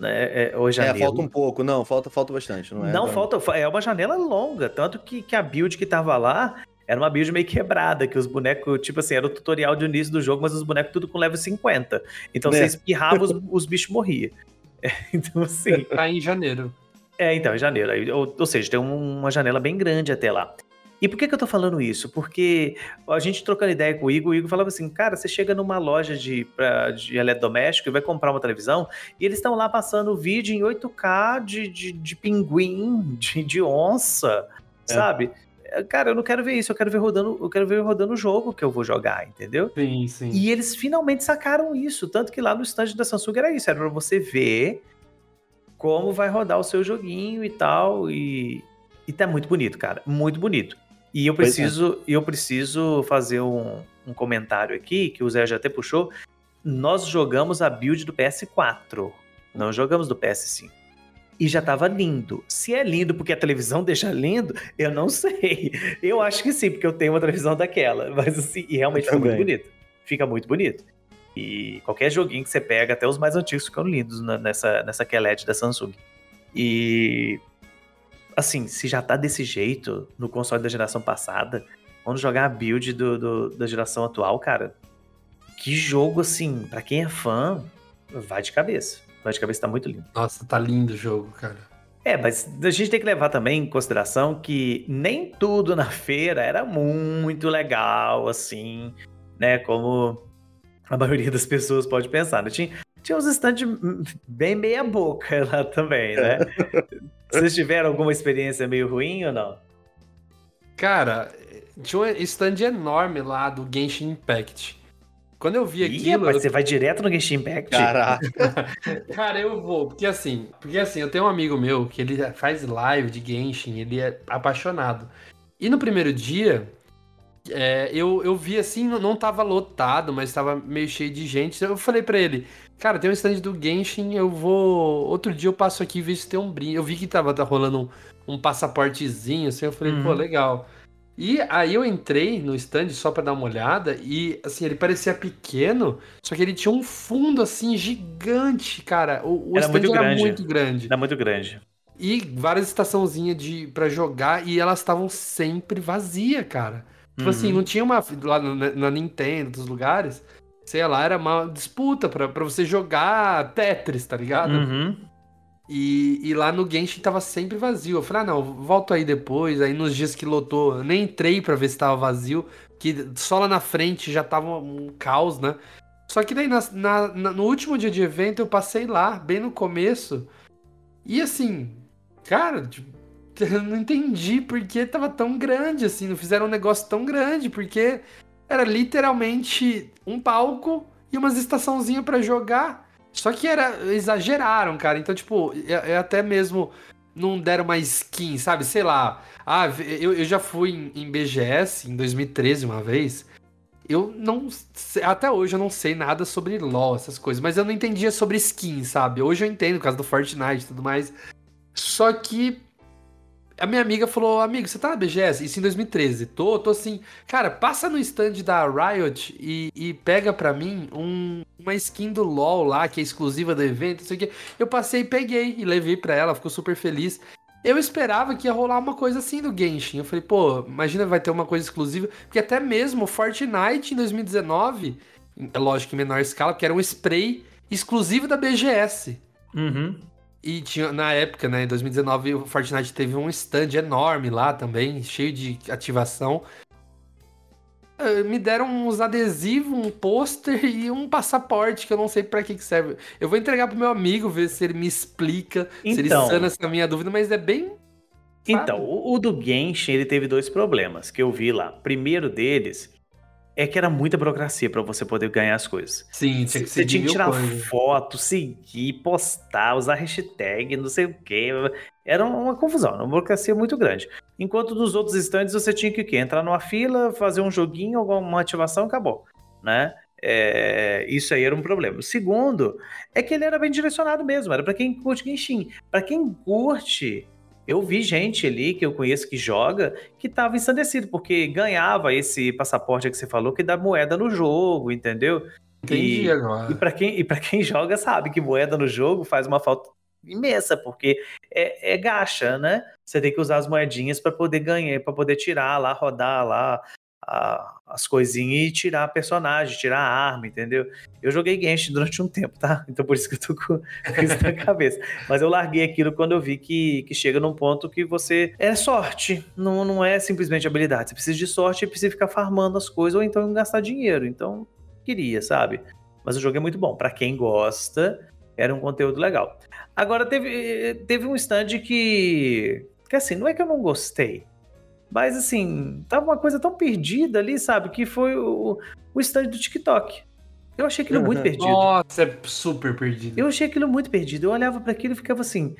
né? É, janeiro. É, falta um pouco, não, falta, falta bastante, não é? Não, falta, é uma janela longa, tanto que, que a build que tava lá era uma build meio quebrada, que os bonecos, tipo assim, era o tutorial de início do jogo, mas os bonecos tudo com level 50. Então é. você espirrava, os, os bichos morriam. É, então, assim. Tá em janeiro. É, então, em janeiro. Ou, ou seja, tem uma janela bem grande até lá. E por que, que eu tô falando isso? Porque a gente trocando ideia com o Igor, o Igor falava assim, cara, você chega numa loja de, pra, de eletrodoméstico e vai comprar uma televisão, e eles estão lá passando vídeo em 8K de, de, de pinguim, de, de onça, é. sabe? Cara, eu não quero ver isso, eu quero ver rodando, eu quero ver rodando o jogo que eu vou jogar, entendeu? Sim, sim. E eles finalmente sacaram isso, tanto que lá no stand da Samsung era isso, era pra você ver como vai rodar o seu joguinho e tal, e, e tá muito bonito, cara, muito bonito. E eu é. preciso, é. eu preciso fazer um, um comentário aqui, que o Zé já até puxou. Nós jogamos a build do PS4, não jogamos do PS5. E já tava lindo. Se é lindo porque a televisão deixa lindo, eu não sei. Eu acho que sim, porque eu tenho uma televisão daquela. Mas assim, e realmente fica muito bonito. Fica muito bonito. E qualquer joguinho que você pega, até os mais antigos ficam lindos nessa, nessa QLED da Samsung. E assim, se já tá desse jeito no console da geração passada, vamos jogar a build do, do, da geração atual, cara. Que jogo, assim, para quem é fã, vai de cabeça. Vai de cabeça, tá muito lindo. Nossa, tá lindo o jogo, cara. É, mas a gente tem que levar também em consideração que nem tudo na feira era muito legal, assim, né? Como a maioria das pessoas pode pensar. Né? Tinha, tinha uns stands bem meia boca lá também, né? Vocês tiveram alguma experiência meio ruim ou não? Cara, tinha um stand enorme lá do Genshin Impact. Quando eu vi aquilo. Ih, rapaz, eu... você vai direto no Genshin Impact? Caraca. Cara, eu vou. Porque assim, porque assim, eu tenho um amigo meu que ele faz live de Genshin, ele é apaixonado. E no primeiro dia, é, eu, eu vi assim, não tava lotado, mas tava meio cheio de gente. Eu falei para ele, cara, tem um stand do Genshin, eu vou. Outro dia eu passo aqui e vejo se tem um brinde. Eu vi que tava tá rolando um, um passaportezinho, assim, eu falei, uhum. pô, legal. E aí eu entrei no stand só para dar uma olhada e assim, ele parecia pequeno, só que ele tinha um fundo assim gigante, cara. O, o era stand muito era grande. muito grande. Era muito grande. E várias estaçãozinhas de para jogar e elas estavam sempre vazias, cara. Tipo assim, uhum. assim, não tinha uma. Lá na Nintendo, dos lugares, sei lá, era uma disputa pra você jogar Tetris, tá ligado? Uhum. E, e lá no Genshin tava sempre vazio. Eu falei, ah, não, volto aí depois. Aí nos dias que lotou, eu nem entrei pra ver se tava vazio, que só lá na frente já tava um caos, né? Só que daí na, na, na, no último dia de evento eu passei lá, bem no começo. E assim, cara, tipo, eu não entendi porque tava tão grande assim, não fizeram um negócio tão grande, porque era literalmente um palco e umas estaçãozinhas para jogar. Só que era exageraram, cara. Então, tipo, é, é, até mesmo não deram uma skin, sabe? Sei lá. Ah, eu, eu já fui em, em BGS em 2013 uma vez. Eu não. Até hoje eu não sei nada sobre LoL, essas coisas. Mas eu não entendia sobre skin, sabe? Hoje eu entendo, por causa do Fortnite e tudo mais. Só que a minha amiga falou, amigo, você tá na BGS? Isso em 2013. Tô, tô assim. Cara, passa no stand da Riot e, e pega pra mim um, uma skin do LoL lá, que é exclusiva do evento, não sei o quê. Eu passei e peguei e levei pra ela, ficou super feliz. Eu esperava que ia rolar uma coisa assim do Genshin. Eu falei, pô, imagina vai ter uma coisa exclusiva. Porque até mesmo Fortnite em 2019, é lógico em menor escala, porque era um spray exclusivo da BGS. Uhum. E tinha, na época, né, em 2019, o Fortnite teve um stand enorme lá também, cheio de ativação. eh, me deram uns adesivos, um pôster e um passaporte que eu não sei para que, que serve. Eu vou entregar pro meu amigo, ver se ele me explica, então, se ele então. sana essa minha dúvida, mas é bem. Então, o, o do Genshin, ele teve dois problemas que eu vi lá. Primeiro deles é que era muita burocracia para você poder ganhar as coisas. Sim, tinha que Você tinha que tirar coisa. foto, seguir, postar, usar hashtag, não sei o quê. Era uma confusão, uma burocracia muito grande. Enquanto nos outros stands você tinha que o quê? Entrar numa fila, fazer um joguinho, alguma ativação, acabou, né? É, isso aí era um problema. O segundo é que ele era bem direcionado mesmo, era para quem curte Genshin. Para quem curte eu vi gente ali que eu conheço que joga que estava ensandecido, porque ganhava esse passaporte que você falou que dá moeda no jogo, entendeu? Entendi e, agora. E para quem, e quem joga sabe que moeda no jogo faz uma falta imensa, porque é, é gacha, né? Você tem que usar as moedinhas para poder ganhar, para poder tirar lá, rodar lá, a, as coisinhas e tirar personagem, tirar a arma, entendeu? Eu joguei Genshin durante um tempo, tá? Então por isso que eu tô com isso na cabeça. Mas eu larguei aquilo quando eu vi que, que chega num ponto que você. É sorte, não, não é simplesmente habilidade. Você precisa de sorte e precisa ficar farmando as coisas ou então gastar dinheiro. Então, queria, sabe? Mas o jogo é muito bom. para quem gosta, era um conteúdo legal. Agora, teve, teve um stand que. Que assim, não é que eu não gostei. Mas assim, tava uma coisa tão perdida ali, sabe? Que foi o, o stand do TikTok. Eu achei aquilo muito perdido. Nossa, é super perdido. Eu achei aquilo muito perdido. Eu olhava para aquilo e ficava assim.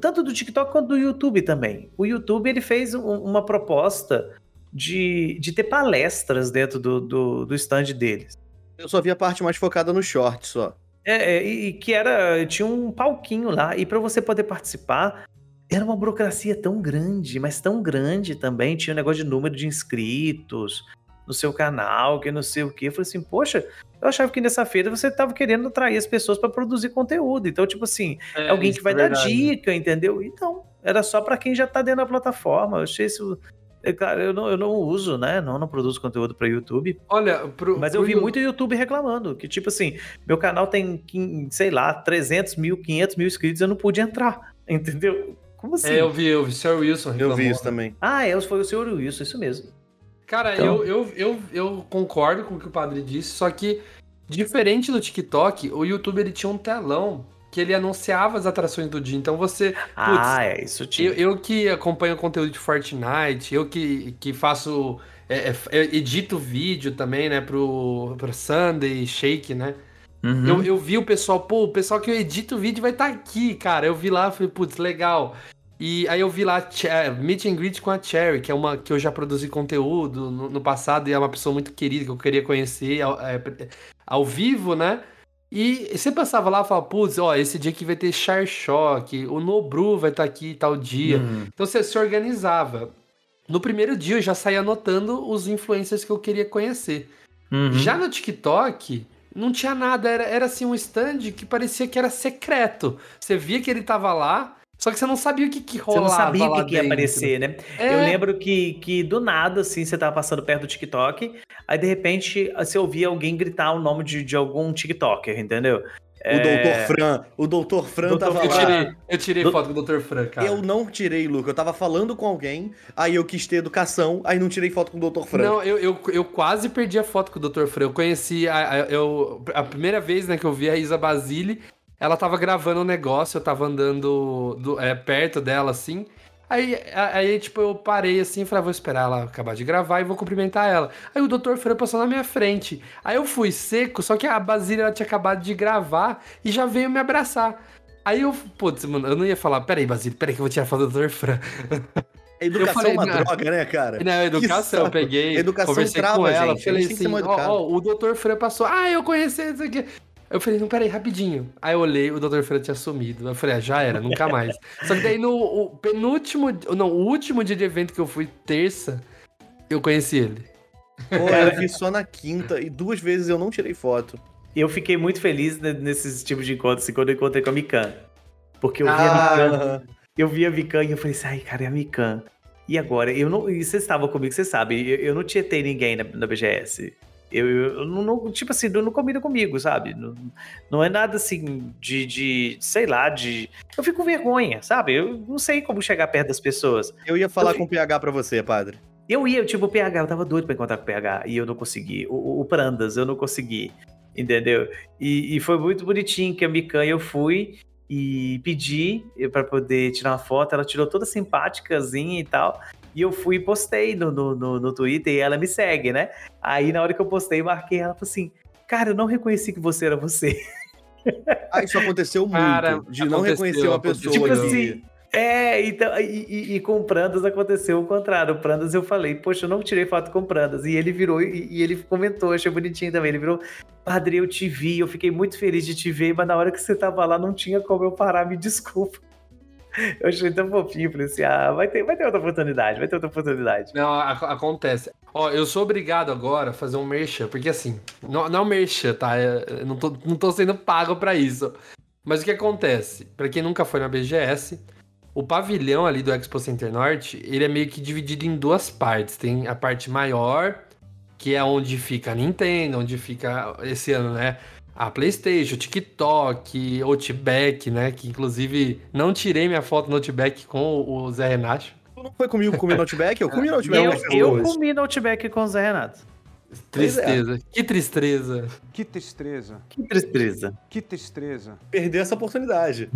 tanto do TikTok quanto do YouTube também. O YouTube ele fez um, uma proposta de, de ter palestras dentro do, do, do stand deles. Eu só vi a parte mais focada no short só. É, é e, que era. Tinha um palquinho lá. E para você poder participar, era uma burocracia tão grande, mas tão grande também. Tinha um negócio de número de inscritos no seu canal, que não sei o que. Eu falei assim, poxa, eu achava que nessa feira você estava querendo atrair as pessoas para produzir conteúdo. Então, tipo assim, é, alguém que vai é dar dica, entendeu? Então, era só para quem já está dentro da plataforma. Eu achei isso. É claro, eu não, eu não uso, né? Não, não produzo conteúdo para YouTube. Olha, pro, mas eu vi muito YouTube reclamando que, tipo assim, meu canal tem, sei lá, 300 mil, 500 mil inscritos, eu não pude entrar, entendeu? Como assim? É, eu vi, eu vi. O Sr. Wilson reclamou. Eu vi isso também. Ah, é, foi o Sr. Wilson, isso mesmo. Cara, então... eu, eu, eu, eu concordo com o que o padre disse, só que, diferente do TikTok, o YouTube ele tinha um telão que ele anunciava as atrações do dia. Então você. Putz, ah, é, isso tinha. Eu, eu, que acompanho o conteúdo de Fortnite, eu que, que faço. É, é, edito vídeo também, né, pro, pro Sunday Shake, né? Uhum. Eu, eu vi o pessoal, pô, o pessoal que eu edito o vídeo vai estar tá aqui, cara. Eu vi lá, falei, putz, legal. E aí eu vi lá Meet and Greet com a Cherry, que é uma que eu já produzi conteúdo no, no passado e é uma pessoa muito querida que eu queria conhecer ao, é, ao vivo, né? E você passava lá e falava, putz, ó, esse dia aqui vai ter Char Shock, o Nobru vai estar tá aqui tal dia. Uhum. Então você se organizava. No primeiro dia eu já saía anotando os influencers que eu queria conhecer. Uhum. Já no TikTok, não tinha nada, era, era assim um stand que parecia que era secreto. Você via que ele tava lá, só que você não sabia o que, que rolava. Você não sabia o que, que, ia aparecer, né? É... Eu lembro que, que do nada, assim, você tava passando perto do TikTok, aí de repente você ouvia alguém gritar o nome de, de algum TikToker, entendeu? O é... Doutor Fran. O Doutor Fran Doutor, tava eu lá. Tirei, eu tirei do... foto com o Doutor Fran, cara. Eu não tirei, Luca. Eu tava falando com alguém, aí eu quis ter educação, aí não tirei foto com o Doutor Fran. Não, eu, eu, eu quase perdi a foto com o Doutor Fran. Eu conheci. A, a, eu, a primeira vez né, que eu vi a Isa Basile, ela tava gravando um negócio, eu tava andando do, é, perto dela, assim. Aí, aí, tipo, eu parei assim e falei, ah, vou esperar ela acabar de gravar e vou cumprimentar ela. Aí o doutor Freire passou na minha frente. Aí eu fui seco, só que a Basília ela tinha acabado de gravar e já veio me abraçar. Aí eu, putz, mano, eu não ia falar, peraí, Basília, peraí que eu vou tirar a foto do doutor Fran. Educação falei, é uma não, droga, né, cara? Não, educação, eu peguei, educação conversei com ela, gente. falei assim, ó, ó, o doutor Fran passou, ah, eu conheci isso aqui. Eu falei, não, peraí, rapidinho. Aí eu olhei, o Dr. Freire tinha sumido. Eu falei, ah, já era, nunca mais. Só que daí no penúltimo, não, o último dia de evento que eu fui, terça, eu conheci ele. Pô, eu vi só na quinta e duas vezes eu não tirei foto. E eu fiquei muito feliz nesses tipos de encontros, assim, quando eu encontrei com a Mikan. Porque eu vi ah, a Mikan. Eu vi a Mikan e eu falei assim, ai, cara, é a Mikan. E agora? Eu não. E vocês estavam comigo, você sabe, eu, eu não tietei ninguém na, na BGS. Eu, eu não, tipo assim, não, não combina comigo, sabe? Não, não é nada assim de, de, sei lá, de. Eu fico com vergonha, sabe? Eu não sei como chegar perto das pessoas. Eu ia falar eu com o PH pra você, padre. Eu ia, tipo, o PH, eu tava doido pra encontrar com o PH e eu não consegui. O, o Prandas, eu não consegui. Entendeu? E, e foi muito bonitinho que a Mikan eu fui e pedi para poder tirar uma foto. Ela tirou toda simpáticazinha e tal. E eu fui e postei no, no, no, no Twitter e ela me segue, né? Aí na hora que eu postei, marquei ela falou assim: Cara, eu não reconheci que você era você. Ah, isso aconteceu muito. Cara, de não reconhecer uma pessoa. Tipo assim, é, então, e, e, e, com o Prandas aconteceu o contrário. O Prandas eu falei, poxa, eu não tirei foto com o Prandas. E ele virou e, e, ele comentou, achei bonitinho também. Ele virou, padre, eu te vi, eu fiquei muito feliz de te ver, mas na hora que você tava lá não tinha como eu parar, me desculpa. Eu achei tão fofinho, falei assim, ah, vai ter, vai ter outra oportunidade, vai ter outra oportunidade. Não, acontece. Ó, eu sou obrigado agora a fazer um merchan, porque assim, não, não é um tá? Eu não tô, não tô sendo pago para isso. Mas o que acontece? Para quem nunca foi na BGS, o pavilhão ali do Expo Center Norte, ele é meio que dividido em duas partes. Tem a parte maior, que é onde fica a Nintendo, onde fica esse ano, né? A PlayStation, o TikTok, o Outback, né? Que inclusive não tirei minha foto no Outback com o Zé Renato. Tu não foi comigo comer no Outback? Eu comi no Outback. Eu, eu comi no Outback com o Zé Renato. Tristeza. É. Que tristeza. Que tristeza. Que tristeza. Que tristeza. Perder essa oportunidade.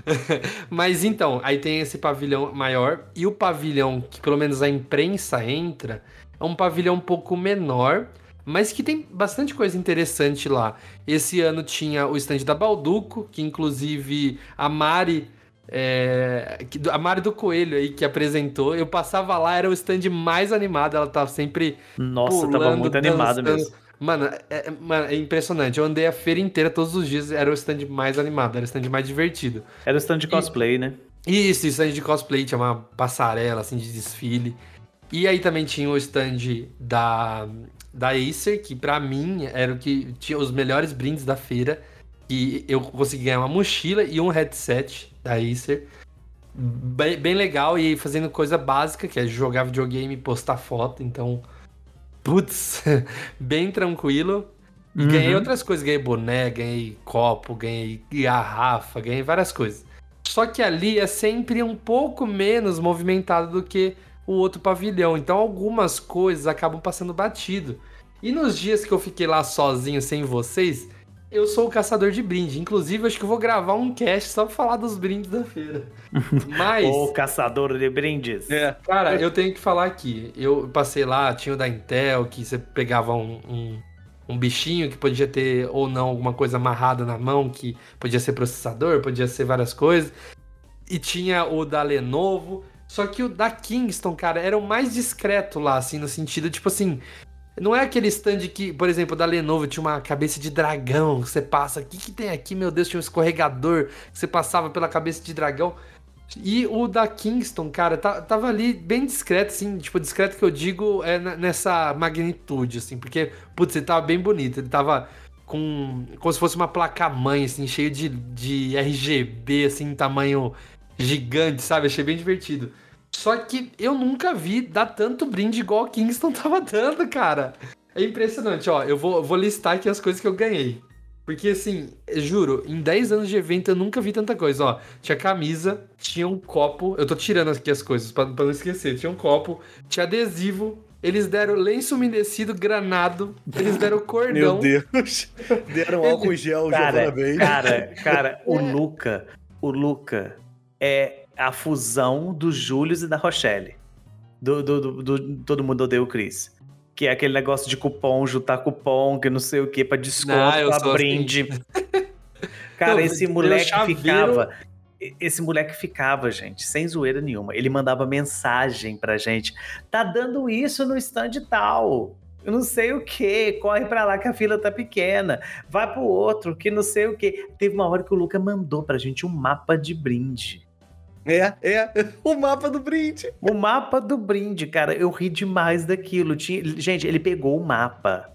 Mas então, aí tem esse pavilhão maior e o pavilhão que pelo menos a imprensa entra é um pavilhão um pouco menor, mas que tem bastante coisa interessante lá. Esse ano tinha o stand da Balduco, que inclusive a Mari é, a Mari do Coelho aí que apresentou, eu passava lá, era o stand mais animado, ela tava sempre. Nossa, pulando, tava muito animado mesmo. Mano é, é, mano, é impressionante. Eu andei a feira inteira todos os dias, era o stand mais animado, era o stand mais divertido. Era o stand de cosplay, e, né? Isso, stand de cosplay, tinha uma passarela assim de desfile. E aí também tinha o stand da, da Acer, que para mim era o que tinha os melhores brindes da feira. E eu consegui ganhar uma mochila e um headset da Acer. Bem, bem legal e fazendo coisa básica, que é jogar videogame e postar foto. Então, putz, bem tranquilo. E uhum. ganhei outras coisas, ganhei boné, ganhei copo, ganhei garrafa, ganhei várias coisas. Só que ali é sempre um pouco menos movimentado do que o outro pavilhão. Então algumas coisas acabam passando batido. E nos dias que eu fiquei lá sozinho sem vocês, eu sou o caçador de brinde. Inclusive, acho que eu vou gravar um cast só pra falar dos brindes da feira. Mas. o caçador de brindes. É. Cara, eu tenho que falar aqui. Eu passei lá, tinha o da Intel, que você pegava um, um, um bichinho que podia ter ou não alguma coisa amarrada na mão, que podia ser processador, podia ser várias coisas. E tinha o da Lenovo. Só que o da Kingston, cara, era o mais discreto lá, assim, no sentido, tipo assim, não é aquele stand que, por exemplo, da Lenovo tinha uma cabeça de dragão que você passa. O que, que tem aqui, meu Deus? Tinha um escorregador que você passava pela cabeça de dragão. E o da Kingston, cara, tava ali bem discreto, assim, tipo, discreto que eu digo é nessa magnitude, assim, porque, putz, ele tava bem bonito, ele tava com, como se fosse uma placa-mãe, assim, cheio de, de RGB, assim, tamanho gigante, sabe? Achei bem divertido. Só que eu nunca vi dar tanto brinde igual o Kingston tava dando, cara. É impressionante, ó. Eu vou, vou listar aqui as coisas que eu ganhei. Porque, assim, juro, em 10 anos de evento eu nunca vi tanta coisa. Ó, tinha camisa, tinha um copo. Eu tô tirando aqui as coisas pra, pra não esquecer. Tinha um copo, tinha adesivo. Eles deram lenço umedecido, granado. Eles deram cordão. Meu Deus. Deram álcool gel, cara, já Cara, cara, o é. Luca, o Luca é a fusão do Júlio e da Rochelle. Do, do, do, do, Todo mundo odeia o Chris. Que é aquele negócio de cupom, juntar cupom, que não sei o que, pra desconto, não, pra assim. brinde. Assim. Cara, esse moleque ficava. Esse moleque ficava, gente, sem zoeira nenhuma. Ele mandava mensagem pra gente. Tá dando isso no stand tal. Eu não sei o que, corre para lá que a fila tá pequena, vai pro outro, que não sei o que. Teve uma hora que o Luca mandou pra gente um mapa de brinde. É, é. O mapa do brinde. O mapa do brinde, cara. Eu ri demais daquilo. Tinha... Gente, ele pegou o mapa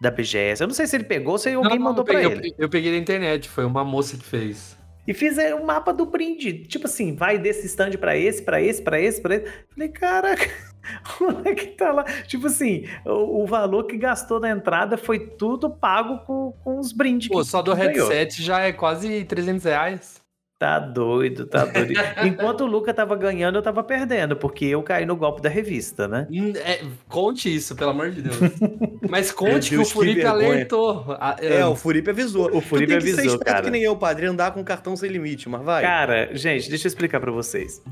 da BGS. Eu não sei se ele pegou ou se alguém não, mandou para ele. Eu, peguei na internet, foi uma moça que fez. E fiz é, o mapa do brinde. Tipo assim, vai desse stand para esse, para esse, para esse, para esse. Falei, caraca, o moleque tá lá. Tipo assim, o, o, valor que gastou na entrada foi tudo pago com, com os brindes. Pô, só do headset ganhou. já é quase 300 reais. Tá doido, tá doido. Enquanto o Luca tava ganhando, eu tava perdendo, porque eu caí no golpe da revista, né? Hum, é, conte isso, pelo amor de Deus. Mas conte Deus, que o Furipe alertou. É, o Furipe avisou. O Furipe avisou, cara. que nem eu, padre, andar com cartão sem limite, mas vai. Cara, gente, deixa eu explicar para vocês.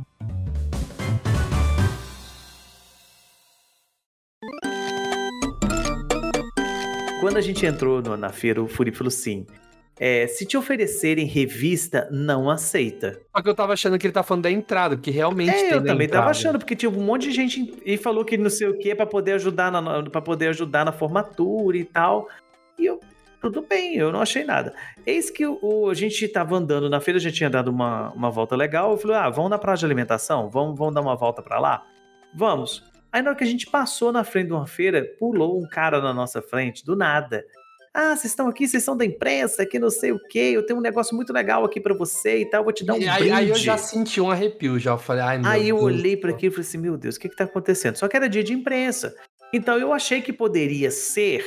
Quando a gente entrou no, na feira, o Furipe falou assim: é, se te oferecerem revista, não aceita. Só que eu tava achando que ele tá falando da entrada, porque realmente é, eu também entrada. tava achando, porque tinha um monte de gente e falou que não sei o que para poder ajudar na para poder ajudar na formatura e tal. E eu tudo bem, eu não achei nada. Eis que o, a gente tava andando na feira, a gente tinha dado uma, uma volta legal. Eu falei: "Ah, vamos na praça de alimentação? Vamos, vamos dar uma volta para lá?" Vamos. Aí na hora que a gente passou na frente de uma feira, pulou um cara na nossa frente, do nada. Ah, vocês estão aqui, vocês são da imprensa, que não sei o quê, eu tenho um negócio muito legal aqui para você e tal, vou te dar um e aí, brinde. Aí eu já senti um arrepio, já falei, ai meu Aí eu Deus olhei para aquilo e falei assim, meu Deus, o que que tá acontecendo? Só que era dia de imprensa. Então eu achei que poderia ser,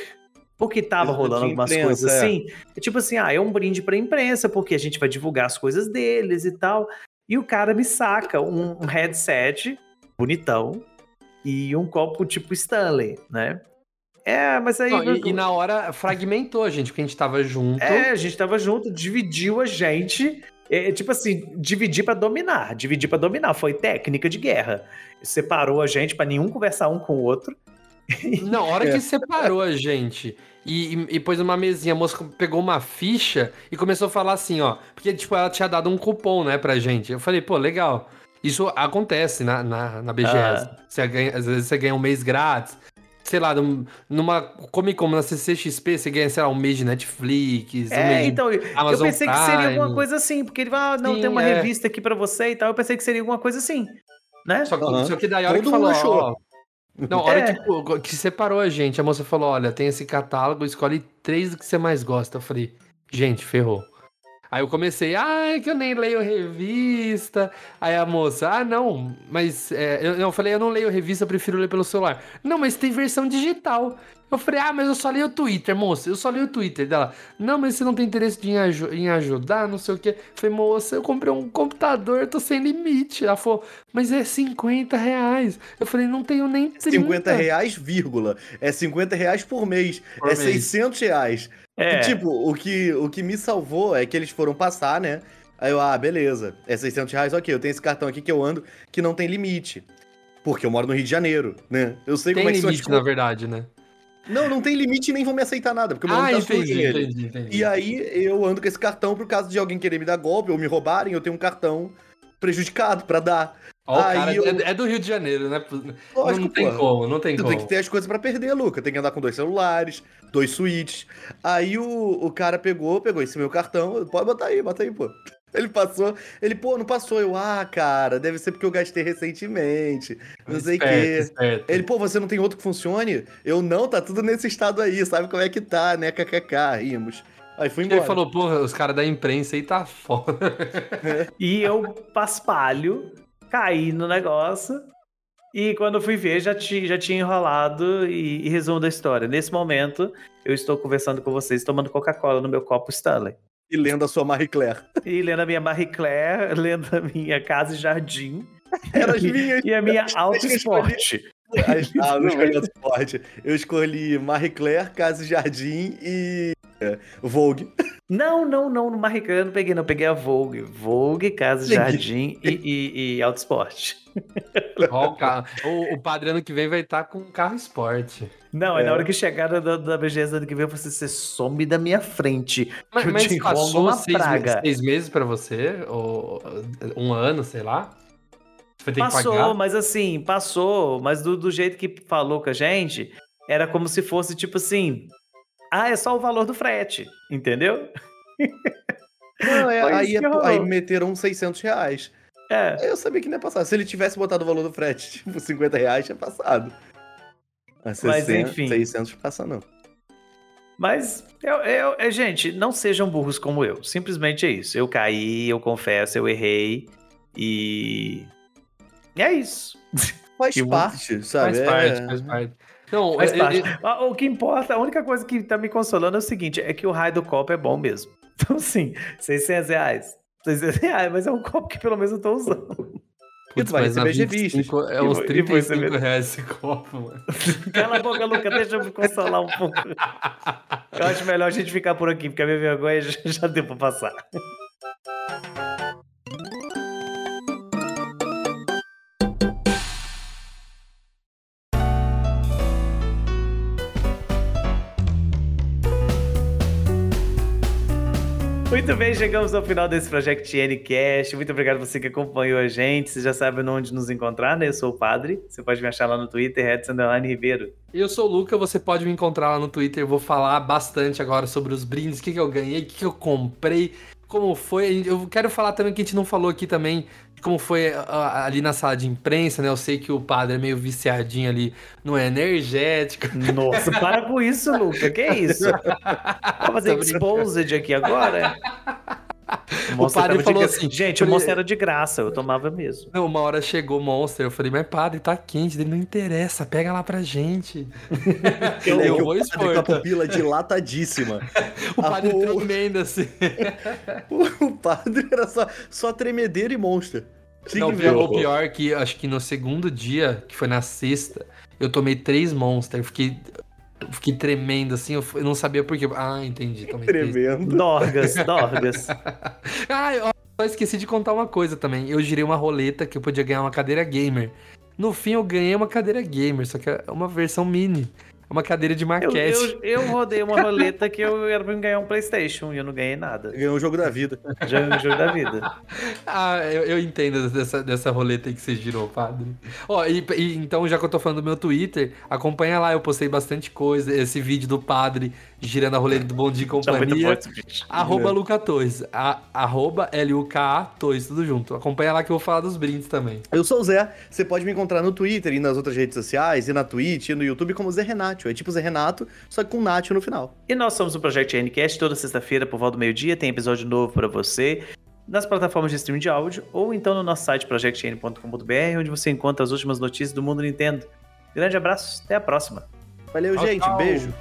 porque tava rolando algumas imprensa, coisas é. assim, tipo assim, ah, é um brinde pra imprensa, porque a gente vai divulgar as coisas deles e tal. E o cara me saca um, um headset bonitão e um copo tipo Stanley, né? É, mas aí. Não, e, e, na hora fragmentou a gente, porque a gente tava junto. É, a gente tava junto, dividiu a gente. É, é tipo assim, dividir para dominar. Dividir para dominar. Foi técnica de guerra. Separou a gente para nenhum conversar um com o outro. Na hora é. que separou a gente e, e, e, pôs uma mesinha, a moça pegou uma ficha e começou a falar assim, ó. Porque, tipo, ela tinha dado um cupom, né, pra gente. Eu falei, pô, legal. Isso acontece na, na, na BGS. Ah. Você ganha, às vezes você ganha um mês grátis sei lá, numa Comic Con, na CCXP, você ganha, sei lá, um mês de Netflix, é, um mês então, Amazon eu pensei Prime. que seria alguma coisa assim, porque ele vai, ah, não, Sim, tem uma é. revista aqui pra você e tal, eu pensei que seria alguma coisa assim, né? Só que, uhum. só que daí a hora Todo que falou, ó, não, a hora é. que, que separou a gente, a moça falou, olha, tem esse catálogo, escolhe três do que você mais gosta. Eu falei, gente, ferrou. Aí eu comecei, ah, é que eu nem leio revista. Aí a moça, ah, não, mas é, eu, eu falei, eu não leio revista, eu prefiro ler pelo celular. Não, mas tem versão digital. Eu falei, ah, mas eu só leio o Twitter, moça, eu só leio o Twitter dela. Não, mas você não tem interesse em, aj em ajudar, não sei o quê. Eu falei, moça, eu comprei um computador, tô sem limite. Ela falou, mas é 50 reais. Eu falei, não tenho nem 30. 50 reais, vírgula. É 50 reais por mês. Por é mês. 600 reais. É. E, tipo, o que, o que me salvou é que eles foram passar, né? Aí eu, ah, beleza, é 600 reais, ok, eu tenho esse cartão aqui que eu ando que não tem limite. Porque eu moro no Rio de Janeiro, né? Eu sei tem como é que são limite, na verdade, né? Não, não tem limite e nem vão me aceitar nada, porque eu moro ah, entendi, entendi, entendi. E aí eu ando com esse cartão por caso de alguém querer me dar golpe ou me roubarem, eu tenho um cartão prejudicado para dar. Ó, aí cara eu... é, é, do Rio de Janeiro, né? Lógico, não tem como, não tem tu como. tem que ter as coisas para perder, Luca. Tem que andar com dois celulares, dois suítes. Aí o, o cara pegou, pegou esse meu cartão. Pode botar aí, bota aí, pô. Ele passou, ele, pô, não passou. Eu, ah, cara, deve ser porque eu gastei recentemente. Não sei o quê. Ele, pô, você não tem outro que funcione? Eu, não, tá tudo nesse estado aí, sabe como é que tá, né? KKK, rimos. Aí fui embora. Ele falou, porra, os caras da imprensa aí tá foda. e eu paspalho caí no negócio. E quando fui ver, já, ti, já tinha enrolado e, e, resumo da história. Nesse momento, eu estou conversando com vocês, tomando Coca-Cola no meu copo Stanley. E lendo a sua Marie Claire. E lendo a minha Marie Claire, lendo a minha Casa e Jardim. Era as minhas. E a minha Auto Esporte. Ah, não Esporte. Eu escolhi Marie Claire, Casa e Jardim e Vogue. Não, não, não, no Maricã eu não peguei, não. Peguei a Vogue. Vogue, Casa Jardim e, e, e Auto Esporte. o, carro. O, o padre ano que vem vai estar tá com um carro esporte. Não, é. na hora que chegar da, da BGS ano que vem, você, você some da minha frente. Mas, mas te passou uma seis, praga. seis meses pra você? Ou um ano, sei lá? Passou, mas assim, passou. Mas do, do jeito que falou com a gente, era como se fosse tipo assim: ah, é só o valor do frete, entendeu? Não, é, aí, é, aí meteram 600 reais. É. Aí eu sabia que não ia passar. Se ele tivesse botado o valor do frete, tipo, 50 reais, tinha passado. Mas, 60, Mas enfim. 600 passa não. Mas, eu, eu, eu, gente, não sejam burros como eu. Simplesmente é isso. Eu caí, eu confesso, eu errei. E. E é isso. Faz parte, sabe? Faz é... parte, faz parte. Não, Faz parte. O que importa, a única coisa que tá me consolando é o seguinte: é que o raio do copo é bom mesmo. Então, sim, 600 reais. 600 reais, mas é um copo que pelo menos eu tô usando. Putz, tu vai receber revistas. É uns 35 reais esse copo, mano. Cala a boca, Luca, deixa eu me consolar um pouco. Eu acho melhor a gente ficar por aqui, porque a minha vergonha já deu pra passar. Muito bem, chegamos ao final desse Project Ncast. Muito obrigado você que acompanhou a gente. Você já sabe onde nos encontrar, né? Eu sou o Padre. Você pode me achar lá no Twitter, Edson Ribeiro. Eu sou o Luca, você pode me encontrar lá no Twitter. Eu vou falar bastante agora sobre os brindes, o que, que eu ganhei, o que, que eu comprei, como foi. Eu quero falar também que a gente não falou aqui também como foi ali na sala de imprensa, né? Eu sei que o padre é meio viciadinho ali no energético. Nossa, para com isso, Luca. Que é isso? Vou fazer exposed aqui agora? O, o padre falou assim: gente, o Monster era de graça, eu tomava mesmo. Não, uma hora chegou o Monster, eu falei, mas padre, tá quente, ele não interessa, pega lá pra gente. eu, é eu vou expor. Com a pupila dilatadíssima. o padre a... tremendo assim. o padre era só, só tremedeira e Monster. Não, o pior que acho que no segundo dia, que foi na sexta, eu tomei três Monster, fiquei fiquei tremendo assim, eu, não sabia por quê. Ah, entendi. Tomei tremendo. Dorgas, dorgas. ah, eu só esqueci de contar uma coisa também. Eu girei uma roleta que eu podia ganhar uma cadeira gamer. No fim, eu ganhei uma cadeira gamer, só que é uma versão mini uma cadeira de maquete. Eu, eu, eu rodei uma roleta que eu era pra ganhar um Playstation e eu não ganhei nada. Ganhou um jogo da vida. Já um jogo da vida. ah, eu, eu, entendo dessa, dessa roleta aí que você girou, padre. Ó, e, e, então, já que eu tô falando do meu Twitter, acompanha lá, eu postei bastante coisa. Esse vídeo do padre girando a roleta do Bom Dia e Companhia. arroba Luca Toys. A, arroba L-U-K-A Toys, tudo junto. Acompanha lá que eu vou falar dos brindes também. Eu sou o Zé. Você pode me encontrar no Twitter e nas outras redes sociais, e na Twitch, e no YouTube como Zé Renatio. É tipo Zé Renato, só que com Natio no final. E nós somos o Project Ncast. Toda sexta-feira, por volta do meio-dia, tem episódio novo para você nas plataformas de streaming de áudio ou então no nosso site projectn.com.br, onde você encontra as últimas notícias do mundo Nintendo. Grande abraço, até a próxima. Valeu, tchau, gente. Tchau. Beijo.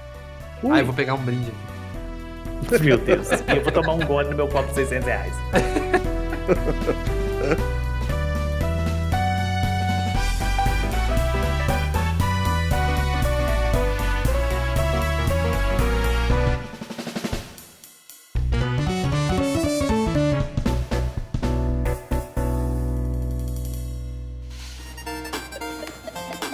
Ui. Ah, eu vou pegar um brinde aqui. Meu Deus. eu vou tomar um gole no meu copo de 600 reais.